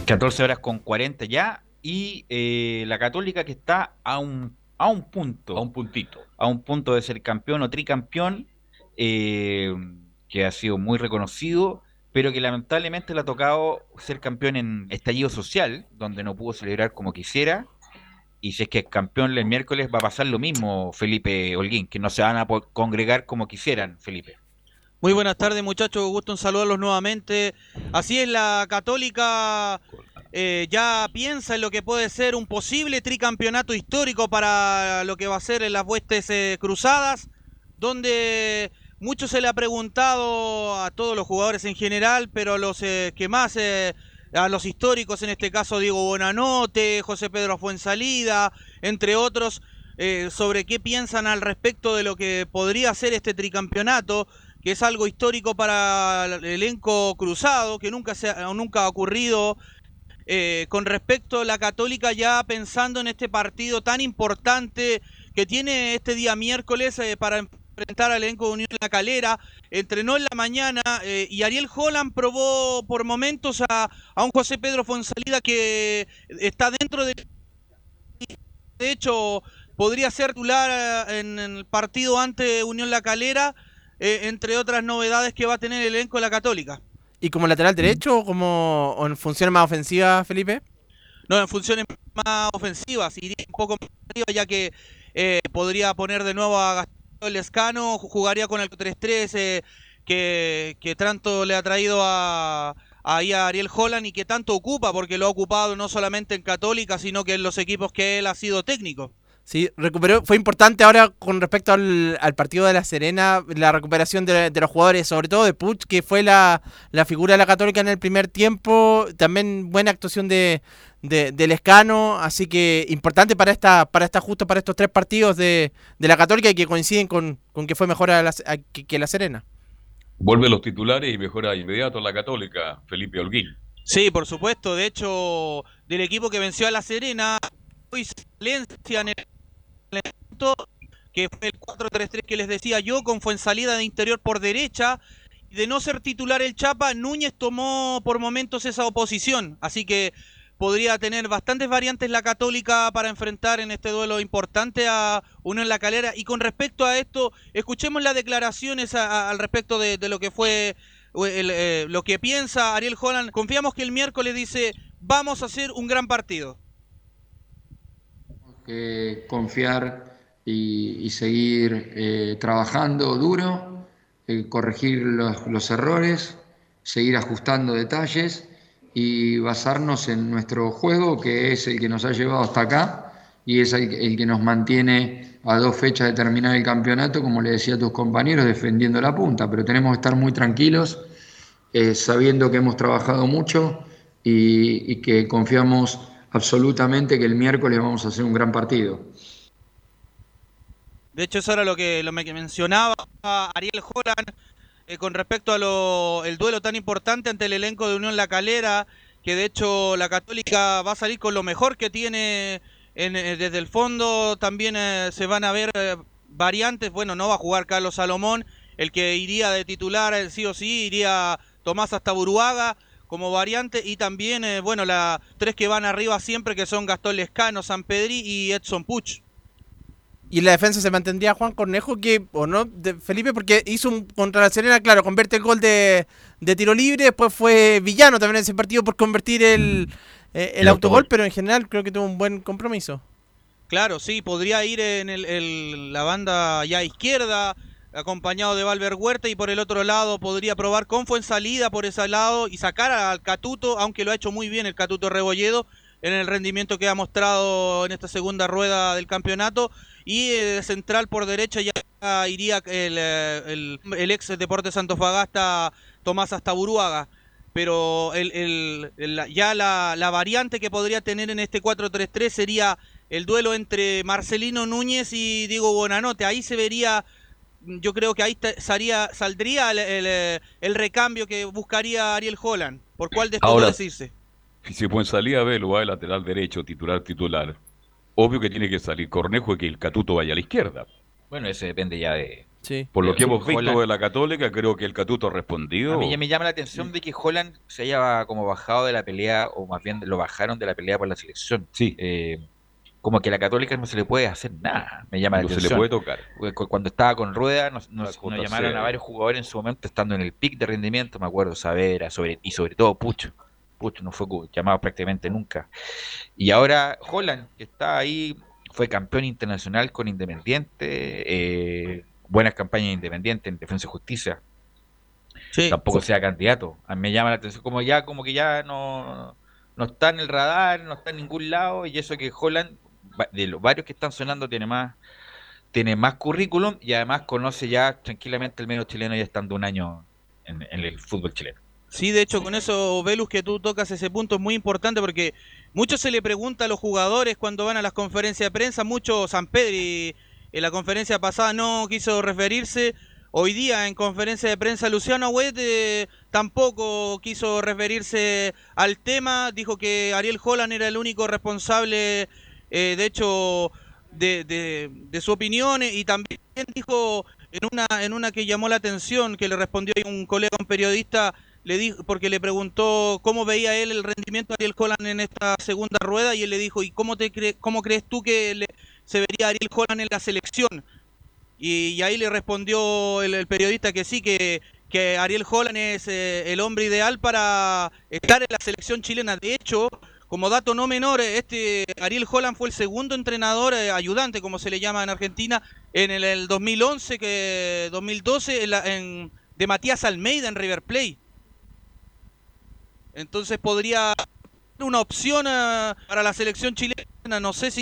14 horas con 40 ya. Y eh, la Católica que está a un a un punto. A un puntito. A un punto de ser campeón o tricampeón, eh, que ha sido muy reconocido, pero que lamentablemente le ha tocado ser campeón en estallido social, donde no pudo celebrar como quisiera. Y si es que es campeón el miércoles, va a pasar lo mismo, Felipe Holguín, que no se van a congregar como quisieran, Felipe. Muy buenas tardes muchachos, gusto en saludarlos nuevamente. Así es, la Católica eh, ya piensa en lo que puede ser un posible tricampeonato histórico para lo que va a ser en las huestes eh, cruzadas, donde mucho se le ha preguntado a todos los jugadores en general, pero los eh, que más, eh, a los históricos, en este caso Diego Bonanote, José Pedro Fuensalida, entre otros, eh, sobre qué piensan al respecto de lo que podría ser este tricampeonato que es algo histórico para el elenco cruzado, que nunca, se ha, nunca ha ocurrido. eh, con respecto a la Católica, ya pensando en este partido tan importante que tiene este día miércoles eh, para enfrentar al elenco de Unión La Calera, entrenó en la mañana eh, y Ariel Holland probó por momentos a, a un José Pedro Fonsalida que está dentro de... De hecho, podría ser titular eh, en el partido ante Unión La Calera, eh, entre otras novedades que va a tener el elenco de la Católica. ¿Y como lateral derecho o como o en funciones más ofensivas, Felipe? No, en funciones más ofensivas, iría un poco más arriba, ya que eh, podría poner de nuevo a Gastón Lescano, jugaría con el 3-3 eh, que, tanto le ha traído a, ahí a Ariel Holland y que tanto ocupa, porque lo ha ocupado no solamente en Católica, sino que en los equipos que él ha sido técnico. Sí, recuperó, fue importante ahora con respecto al, al partido de La Serena, la recuperación de, de los jugadores, sobre todo de Puch, que fue la, la figura de la Católica en el primer tiempo, también buena actuación de, de, de Lescano, así que importante para esta, para esta justo para estos tres partidos de, de la Católica y que coinciden con, con que fue mejor a la- a- que, que La Serena. Vuelve los titulares y mejora inmediato la Católica, Felipe Holguín. Sí, por supuesto. De hecho, del equipo que venció a La Serena, hoy Valencia en el que fue el 4-3-3 que les decía yo, con Fuensalida de interior por derecha. De no ser titular el Chapa, Núñez tomó por momentos esa oposición. Así que podría tener bastantes variantes la Católica para enfrentar en este duelo importante a uno en la calera. Y con respecto a esto, escuchemos las declaraciones a- al respecto de, lo que fue el, eh, lo que piensa Ariel Holland. Confiamos que el miércoles dice, vamos a hacer un gran partido. Confiar y, seguir eh, trabajando duro, eh, corregir los, errores, seguir ajustando detalles y basarnos en nuestro juego, que es el que nos ha llevado hasta acá y es el, el que nos mantiene a dos fechas de terminar el campeonato, como le decía a tus compañeros, defendiendo la punta. Pero tenemos que estar muy tranquilos, eh, sabiendo que hemos trabajado mucho y, y que confiamos absolutamente que el miércoles vamos a hacer un gran partido. De hecho, eso era lo que, lo que mencionaba Ariel Holland eh, con respecto a lo, el duelo tan importante ante el elenco de Unión La Calera, que de hecho la Católica va a salir con lo mejor que tiene en, eh, desde el fondo. También eh, se van a ver eh, variantes. Bueno, no va a jugar Carlos Salomón. El que iría de titular, eh, sí o sí, iría Tomás hasta Buruaga como variante. Y también, eh, bueno, las tres que van arriba siempre, que son Gastón Lescano, San Pedri y Edson Puch. Y en la defensa se mantendría Juan Cornejo, que, o no, de Felipe, porque hizo un contra la Serena, claro, convierte el gol de, de tiro libre, después fue villano también en ese partido por convertir el, eh, el, El autogol, autogol. pero en general creo que tuvo un buen compromiso. Claro, sí, podría ir en el, el- la banda ya izquierda, acompañado de Valver Huerta, y por el otro lado podría probar con salida por ese lado y sacar al Catuto, aunque lo ha hecho muy bien el Catuto Rebolledo en el rendimiento que ha mostrado en esta segunda rueda del campeonato. Y eh, central por derecha ya iría el, eh, el, ex Deportes Antofagasta Tomás Astaburuaga. Pero el- ya la, la variante que podría tener en este 4-3-3 sería el duelo entre Marcelino Núñez y Diego Bonanote. Ahí se vería, yo creo que ahí salía, saldría el, el, eh, el recambio que buscaría Ariel Holland. ¿Por cuál de estos decirse? Si Fuensalida Velo va de lateral derecho, titular, titular, obvio que tiene que salir Cornejo y que el Catuto vaya a la izquierda. Bueno, eso depende ya de... Por lo que hemos visto Holland- de la Católica, creo que el Catuto ha respondido. A mí ya me llama la atención de que Holland se haya como bajado de la pelea, o más bien lo bajaron de la pelea por la selección. Sí. Eh, como que a la Católica no se le puede hacer nada. Me llama la No se le atención. puede tocar. Cuando estaba con Rueda, nos, nos- nos cota llamaron a varios jugadores en su momento, estando en el pic de rendimiento, me acuerdo, Savera, sobre, y sobre todo Pucho. Pucho no fue llamado prácticamente nunca. Y ahora Holland, que está ahí, fue campeón internacional con Independiente, eh, buenas campañas de Independiente en Defensa y Justicia. Tampoco sea candidato. A mí me llama la atención, como ya, como que ya no, no está en el radar, no está en ningún lado, y eso que Holland, de los varios que están sonando, tiene más, tiene más currículum y además conoce ya tranquilamente el medio chileno ya estando un año en, el fútbol chileno. Sí, de hecho, con eso, Velus, que tú tocas ese punto es muy importante porque mucho se le pregunta a los jugadores cuando van a las conferencias de prensa, mucho San Pedri en la conferencia pasada no quiso referirse, hoy día en conferencia de prensa Luciano Huet eh, tampoco quiso referirse al tema, dijo que Ariel Holland era el único responsable, eh, de hecho, de, de- de su opinión eh, y también dijo en una en una que llamó la atención que le respondió un colega un periodista le dijo porque le preguntó cómo veía él el rendimiento de Ariel Holland en esta segunda rueda y él le dijo y cómo te cre- cómo crees tú que le- se vería Ariel Holland en la selección y, ahí le respondió el, el periodista que sí que que Ariel Holland es eh, el hombre ideal para estar en la selección chilena. De hecho como dato no menor, este Ariel Holland fue el segundo entrenador eh, ayudante, como se le llama en Argentina, en el, el 2011, que 2012, en la- de Matías Almeida en River Plate. Entonces podría ser una opción eh, para la selección chilena. No sé si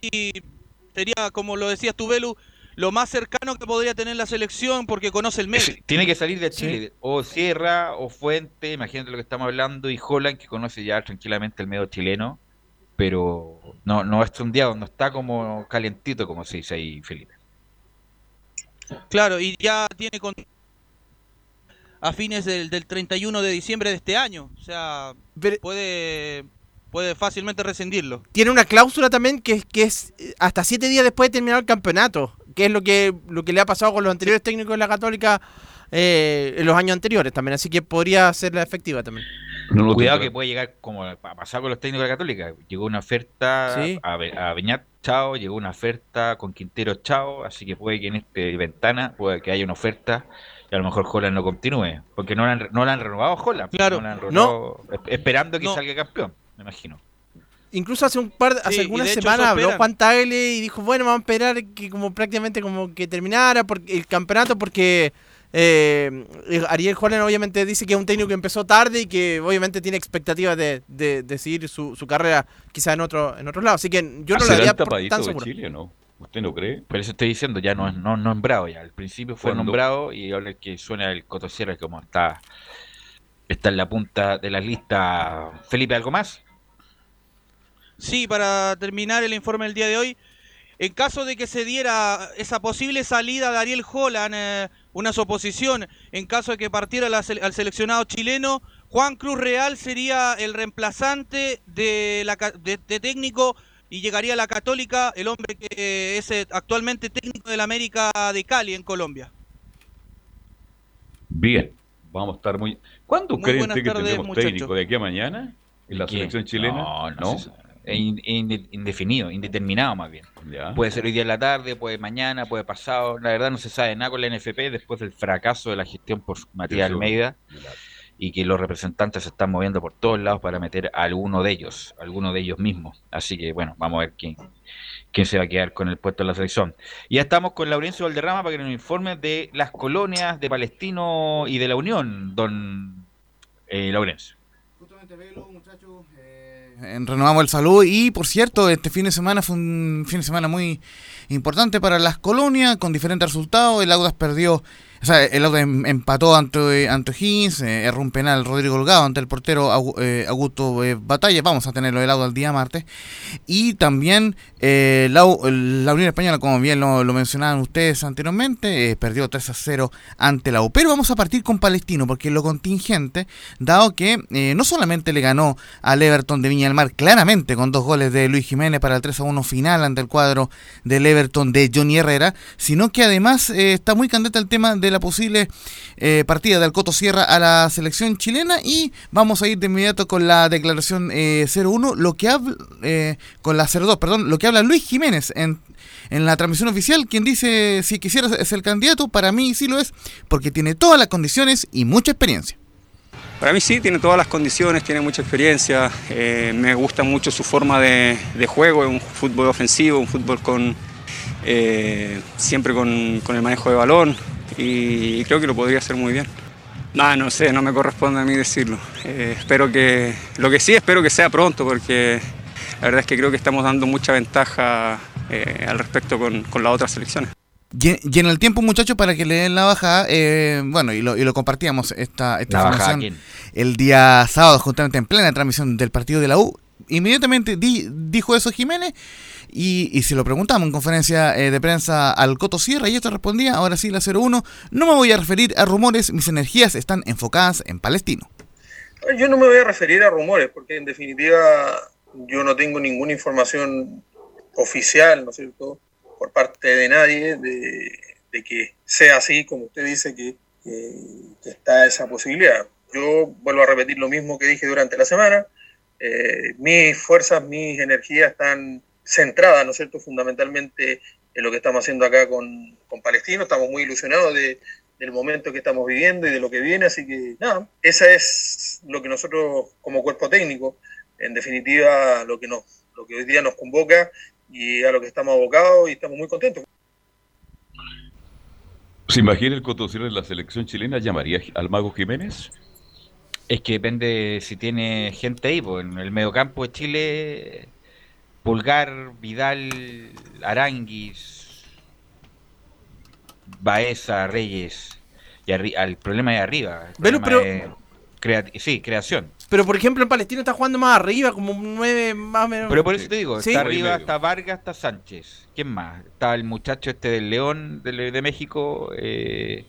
sería, como lo decías tú, Belu, lo más cercano que podría tener la selección porque conoce el medio. Tiene que salir de Chile, o Sierra, o Fuente, imagínate lo que estamos hablando, y Holland, que conoce ya tranquilamente el medio chileno, pero no, no es un día donde está como calientito, como se dice ahí, Felipe. Claro, y ya tiene con a fines del, del 31 de diciembre de este año. O sea, puede, puede fácilmente rescindirlo. Tiene una cláusula también que, es- que es eh, hasta siete días después de terminar el campeonato, que es lo que, lo que le ha pasado con los anteriores técnicos de la Católica eh, en los años anteriores también, así que podría ser la efectiva también. Cuidado que puede llegar como ha pasado con los técnicos de la Católica. Llegó una oferta Sí. a, Be- a Beñat, chao, llegó una oferta con Quintero, chao, así que puede que en esta ventana puede que haya una oferta y a lo mejor Holland no continúe, porque no la han, re- no la han renovado Holland. Claro. no la han renovado, es- esperando que No. salga campeón, me imagino. Incluso hace un par, hace Sí, algunas semanas habló esperan. Juan Tagle y dijo, bueno, vamos a esperar que como prácticamente como que terminara porque, el campeonato porque eh, Ariel Holland obviamente dice que es un técnico que empezó tarde y que obviamente tiene expectativas de, de, de seguir su, su carrera quizá en otro en otro lado. Así que yo no lo ¿Será daría el por tan seguro. Chile o no? ¿Usted no cree? Por eso estoy diciendo, ya no es no, nombrado ya. Al principio fue ¿Cuándo? nombrado y ahora el que suena el Cotosierra como está está en la punta de la lista. Felipe, ¿algo más? Sí, para terminar el informe del día de hoy, en caso de que se diera esa posible salida de Ariel Holland, eh, una suposición, en caso de que partiera la al seleccionado chileno, Juan Cruz Real sería el reemplazante de, la, ca- de, de técnico y llegaría a la Católica, el hombre que es eh, actualmente técnico del América de Cali en Colombia. Bien, vamos a estar muy... ¿Cuándo Muy creen que tardes, tendremos muchacho. técnico de aquí a mañana en la ¿Quién? selección chilena? No, no, se indefinido, indeterminado más bien. Ya. Puede ser hoy día en la tarde, puede mañana, puede pasado. La verdad no se sabe nada con la NFP después del fracaso de la gestión por Matías. Almeida y que los representantes se están moviendo por todos lados para meter a alguno de ellos, alguno de ellos mismos. Así que bueno, vamos a ver quién, quién se va a quedar con el puesto en la selección. Y ya estamos con Laurencio Valderrama para que nos informe de las colonias de Palestino y de la Unión, don eh, Laurencio. Eh, renovamos el salud. Y por cierto este fin de semana fue un fin de semana muy importante para las colonias con diferentes resultados. El Audas perdió o sea, el Audas em- empató ante, ante O'Higgins, eh, erró un penal Rodrigo Holgado ante el portero eh, Augusto eh, Batalla, vamos a tenerlo el Audas el día martes. Y también eh, la, Unión Española, como bien lo, lo mencionaban ustedes anteriormente, perdió 3 a 0 ante la U. Pero vamos a partir con Palestino, porque lo contingente, dado que no solamente le ganó al Everton de Viña del Mar, claramente con dos goles de Luis Jiménez para el 3 a 1 final ante el cuadro del Everton de Johnny Herrera, sino que además está muy candente el tema de la posible eh, partida del Coto Sierra a la selección chilena y vamos a ir de inmediato con la declaración eh, 01, lo que habla, eh, con la 02, perdón, lo que habla Luis Jiménez en, en la transmisión oficial, quien dice si quisiera ser el candidato, para mí sí lo es, porque tiene todas las condiciones y mucha experiencia. Para mí sí, tiene todas las condiciones, tiene mucha experiencia, eh, me gusta mucho su forma de, de juego, es un fútbol ofensivo, un fútbol con siempre con, con el manejo de balón y, creo que lo podría hacer muy bien. No, no sé, no me corresponde a mí decirlo. Eh, espero que, lo que sí espero que sea pronto porque la verdad es que creo que estamos dando mucha ventaja eh, al respecto con, con las otras selecciones. Y, en el tiempo, muchachos, para que le den la bajada, eh, bueno, y lo, y lo compartíamos esta, esta ¿La bajada información el día sábado, justamente en plena transmisión del partido de la U. Inmediatamente di- dijo eso Jiménez y, y se lo preguntamos en conferencia eh, de prensa al Coto Sierra y esto respondía, ahora sí la 01, no me voy a referir a rumores, mis energías están enfocadas en Palestino. Yo no me voy a referir a rumores, porque en definitiva yo no tengo ninguna información oficial, ¿no es cierto?, por parte de nadie de, que sea así, como usted dice, que- que está esa posibilidad. Yo vuelvo a repetir lo mismo que dije durante la semana. Eh, mis fuerzas, mis energías están centradas, ¿no es cierto?, fundamentalmente en lo que estamos haciendo acá con, con Palestino. Estamos muy ilusionados de, del momento que estamos viviendo y de lo que viene, así que nada, esa es lo que nosotros como cuerpo técnico, en definitiva, lo que, nos, lo que hoy día nos convoca y a lo que estamos abocados y estamos muy contentos. ¿Se imagina el Cotocierra en la selección chilena? ¿Llamaría al Mago Jiménez? Es que depende si tiene gente ahí, pues en el mediocampo de Chile, Pulgar, Vidal, Aranguis, Baeza, Reyes, y al problema de arriba. el pero- crea- sí, creación. Pero por ejemplo en Palestino está jugando más arriba, como 9 más o menos. Pero por eso te digo, Sí. está arriba, está Vargas, está Sánchez. ¿Quién más? Está el muchacho este del León de, de México, eh,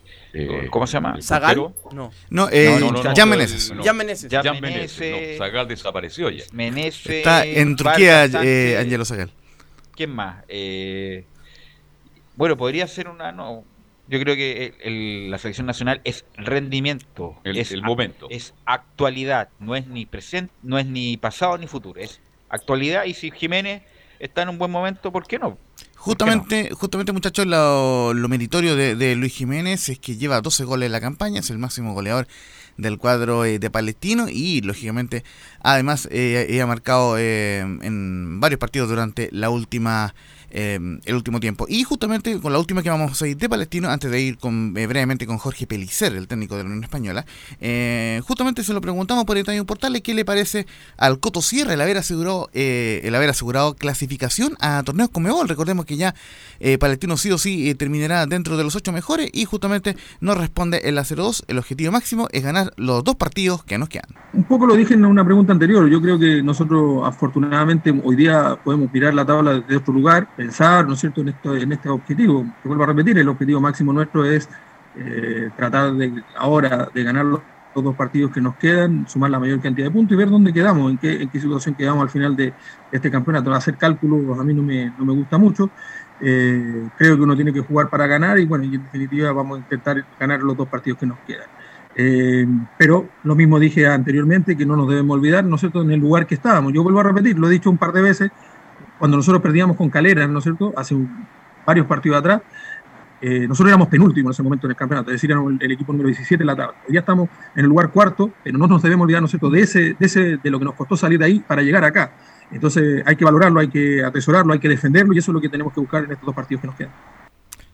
¿cómo se llama? ¿Zagal? No. No, eh, del- Meneses. no. Jan Meneses. Jan Jan Meneses, Meneses, no, Zagal desapareció ya. Meneses, Está en Turquía, eh. Angelo Zagal. ¿Quién más? Eh, bueno, podría ser una. No, yo creo que el- el- la selección nacional es rendimiento. El- es el momento. Es actualidad. No es ni presente, no es ni pasado ni futuro. Es actualidad. Y si Jiménez está en un buen momento, ¿por qué no? Justamente, justamente muchachos, lo, lo meritorio de, Luis Jiménez es que lleva 12 goles en la campaña, es el máximo goleador del cuadro eh, de Palestino y lógicamente además eh, ha marcado eh, en varios partidos durante la última eh, el último tiempo. Y justamente con la última que vamos a ir de Palestino, antes de ir con, eh, brevemente con Jorge Pelicer, el técnico de la Unión Española, eh, justamente se lo preguntamos por el Estadio Portales qué le parece al Coto Sierra el haber asegurado, eh, el haber asegurado clasificación a torneos Comebol. Recordemos que ya Palestino sí o sí terminará dentro de los ocho mejores y justamente nos responde en la 0-2. El objetivo máximo es ganar los dos partidos que nos quedan. Un poco lo dije en una pregunta anterior. Yo creo que nosotros, afortunadamente, hoy día podemos mirar la tabla desde otro lugar, pensar, ¿no es cierto?, en, esto, en este objetivo. Te vuelvo a repetir, el objetivo máximo nuestro es eh, tratar de ahora de ganar los, los dos partidos que nos quedan, sumar la mayor cantidad de puntos y ver dónde quedamos, en qué, en qué situación quedamos al final de este campeonato. Hacer cálculos a mí no me, no me gusta mucho. Eh, creo que uno tiene que jugar para ganar y bueno, y en definitiva vamos a intentar ganar los dos partidos que nos quedan. Eh, pero lo mismo dije anteriormente, que no nos debemos olvidar, ¿no es cierto?, en el lugar que estábamos. Yo vuelvo a repetir, lo he dicho un par de veces, cuando nosotros perdíamos con Calera, ¿no es cierto?, hace varios partidos atrás, eh, nosotros éramos penúltimos en ese momento en el campeonato, es decir, éramos el, equipo número 17 en la tabla. Hoy ya estamos en el lugar cuarto, pero no nos debemos olvidar, ¿no es cierto?, de, ese, de, ese, de lo que nos costó salir de ahí para llegar acá. Entonces hay que valorarlo, hay que atesorarlo, hay que defenderlo y eso es lo que tenemos que buscar en estos dos partidos que nos quedan.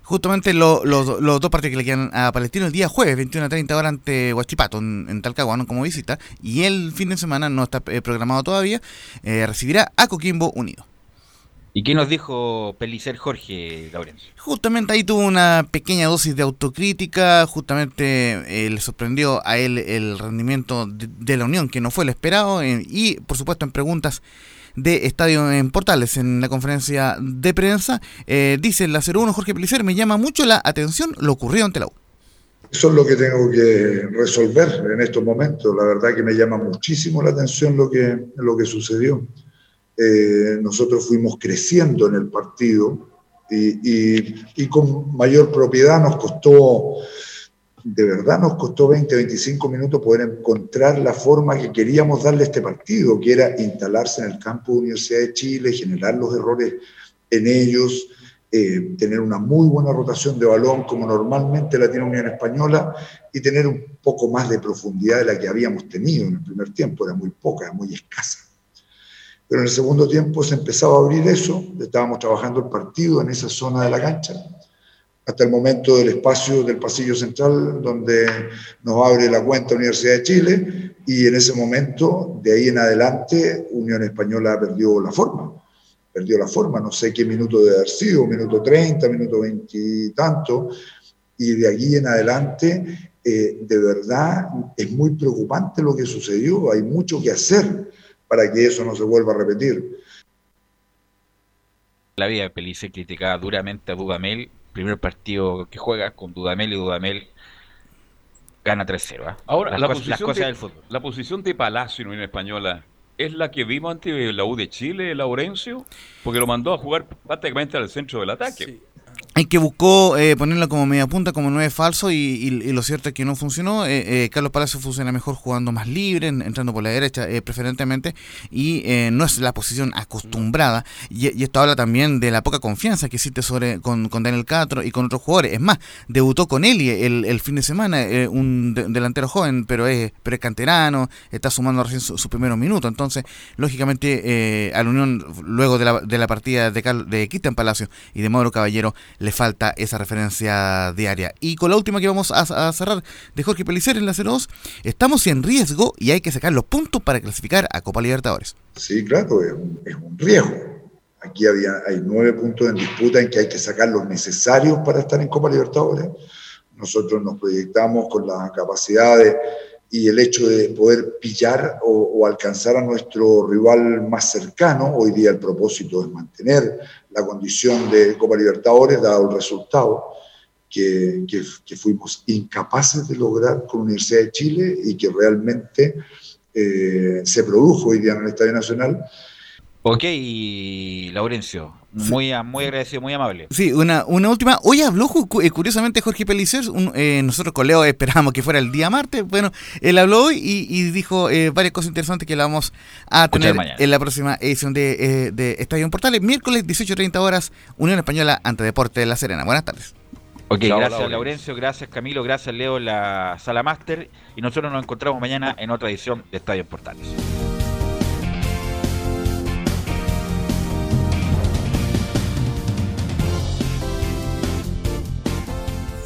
Justamente lo- los, los dos partidos que le quedan a Palestino el día jueves, 21 a 30 horas ante Huachipato, en, en Talcahuano como visita, y el fin de semana no está eh, programado todavía, eh, recibirá a Coquimbo Unido. ¿Y qué nos dijo Pelicer Jorge Laurencio? Justamente ahí tuvo una pequeña dosis de autocrítica, justamente eh, le sorprendió a él el rendimiento de, de la Unión, que no fue el esperado, eh, y por supuesto en preguntas de Estadio en Portales, en la conferencia de prensa, eh, dice en la 01 Jorge Pelicer, me llama mucho la atención lo ocurrido ante la U. Eso es lo que tengo que resolver en estos momentos. La verdad que me llama muchísimo la atención lo que, lo que sucedió. Eh, nosotros fuimos creciendo en el partido y, con mayor propiedad nos costó de verdad nos costó 20, 25 minutos poder encontrar la forma que queríamos darle a este partido, que era instalarse en el campo de Universidad de Chile, generar los errores en ellos, eh, tener una muy buena rotación de balón como normalmente la tiene Unión Española y tener un poco más de profundidad de la que habíamos tenido en el primer tiempo, era muy poca, era muy escasa. Pero en el segundo tiempo se empezaba a abrir eso, estábamos trabajando el partido en esa zona de la cancha, hasta el momento del espacio del pasillo central donde nos abre la cuenta Universidad de Chile y en ese momento, de ahí en adelante, Unión Española perdió la forma perdió la forma, no sé qué minuto de haber sido, minuto 30, minuto 20 y tanto, y de allí en adelante, eh, de verdad, es muy preocupante lo que sucedió, hay mucho que hacer para que eso no se vuelva a repetir. La vida de Pelice criticaba duramente a Dudamel, primer partido que juega con Dudamel y Dudamel gana 3-0. ¿ah? Ahora, las, la, cosas, las posición cosas de, del fútbol. la posición de Palacio en Unión Española es la que vimos ante la U de Chile, Laurencio, porque lo mandó a jugar prácticamente al centro del ataque. Hay que buscó eh, ponerla como media punta, como nueve falso, y, lo cierto es que no funcionó. Eh, eh, Carlos Palacio funciona mejor jugando más libre, en, entrando por la derecha eh, preferentemente, y no es la posición acostumbrada. Y, esto habla también de la poca confianza que existe sobre con, con Daniel Castro y con otros jugadores. Es más, debutó con Eli el, el fin de semana, un de, delantero joven, pero es, pero canterano, está sumando recién sus su primeros minutos. Entonces, lógicamente, a la Unión, luego de la, de la partida de, Carlos, de Cristian Palacio y de Mauro Caballero, le falta esa referencia diaria. Y con la última que vamos a, cerrar de Jorge Pelicer en la 02, estamos en riesgo y hay que sacar los puntos para clasificar a Copa Libertadores. Sí, claro, es un, es un riesgo. Aquí había, hay nueve puntos en disputa en que hay que sacar los necesarios para estar en Copa Libertadores. Nosotros nos proyectamos con la capacidad de, y el hecho de poder pillar o, o, alcanzar a nuestro rival más cercano. Hoy día el propósito es mantener la condición de Copa Libertadores, dado el resultado que, que, fuimos incapaces de lograr con la Universidad de Chile y que realmente eh, se produjo hoy día en el Estadio Nacional. Ok, Laurencio, muy, muy agradecido, muy amable. Sí, una, una última. Hoy habló curiosamente Jorge Pelicer. Un, eh, nosotros con Leo esperábamos que fuera el día martes. Bueno, él habló hoy y, y dijo eh, varias cosas interesantes que la vamos a tener en la próxima edición de, eh, de Estadio en Portales. Miércoles 18.30 horas, Unión Española ante Deporte de La Serena. Buenas tardes. Ok, Chao, gracias Laurencio. Laurencio, gracias Camilo, gracias Leo la sala máster y nosotros nos encontramos mañana en otra edición de Estadio en Portales.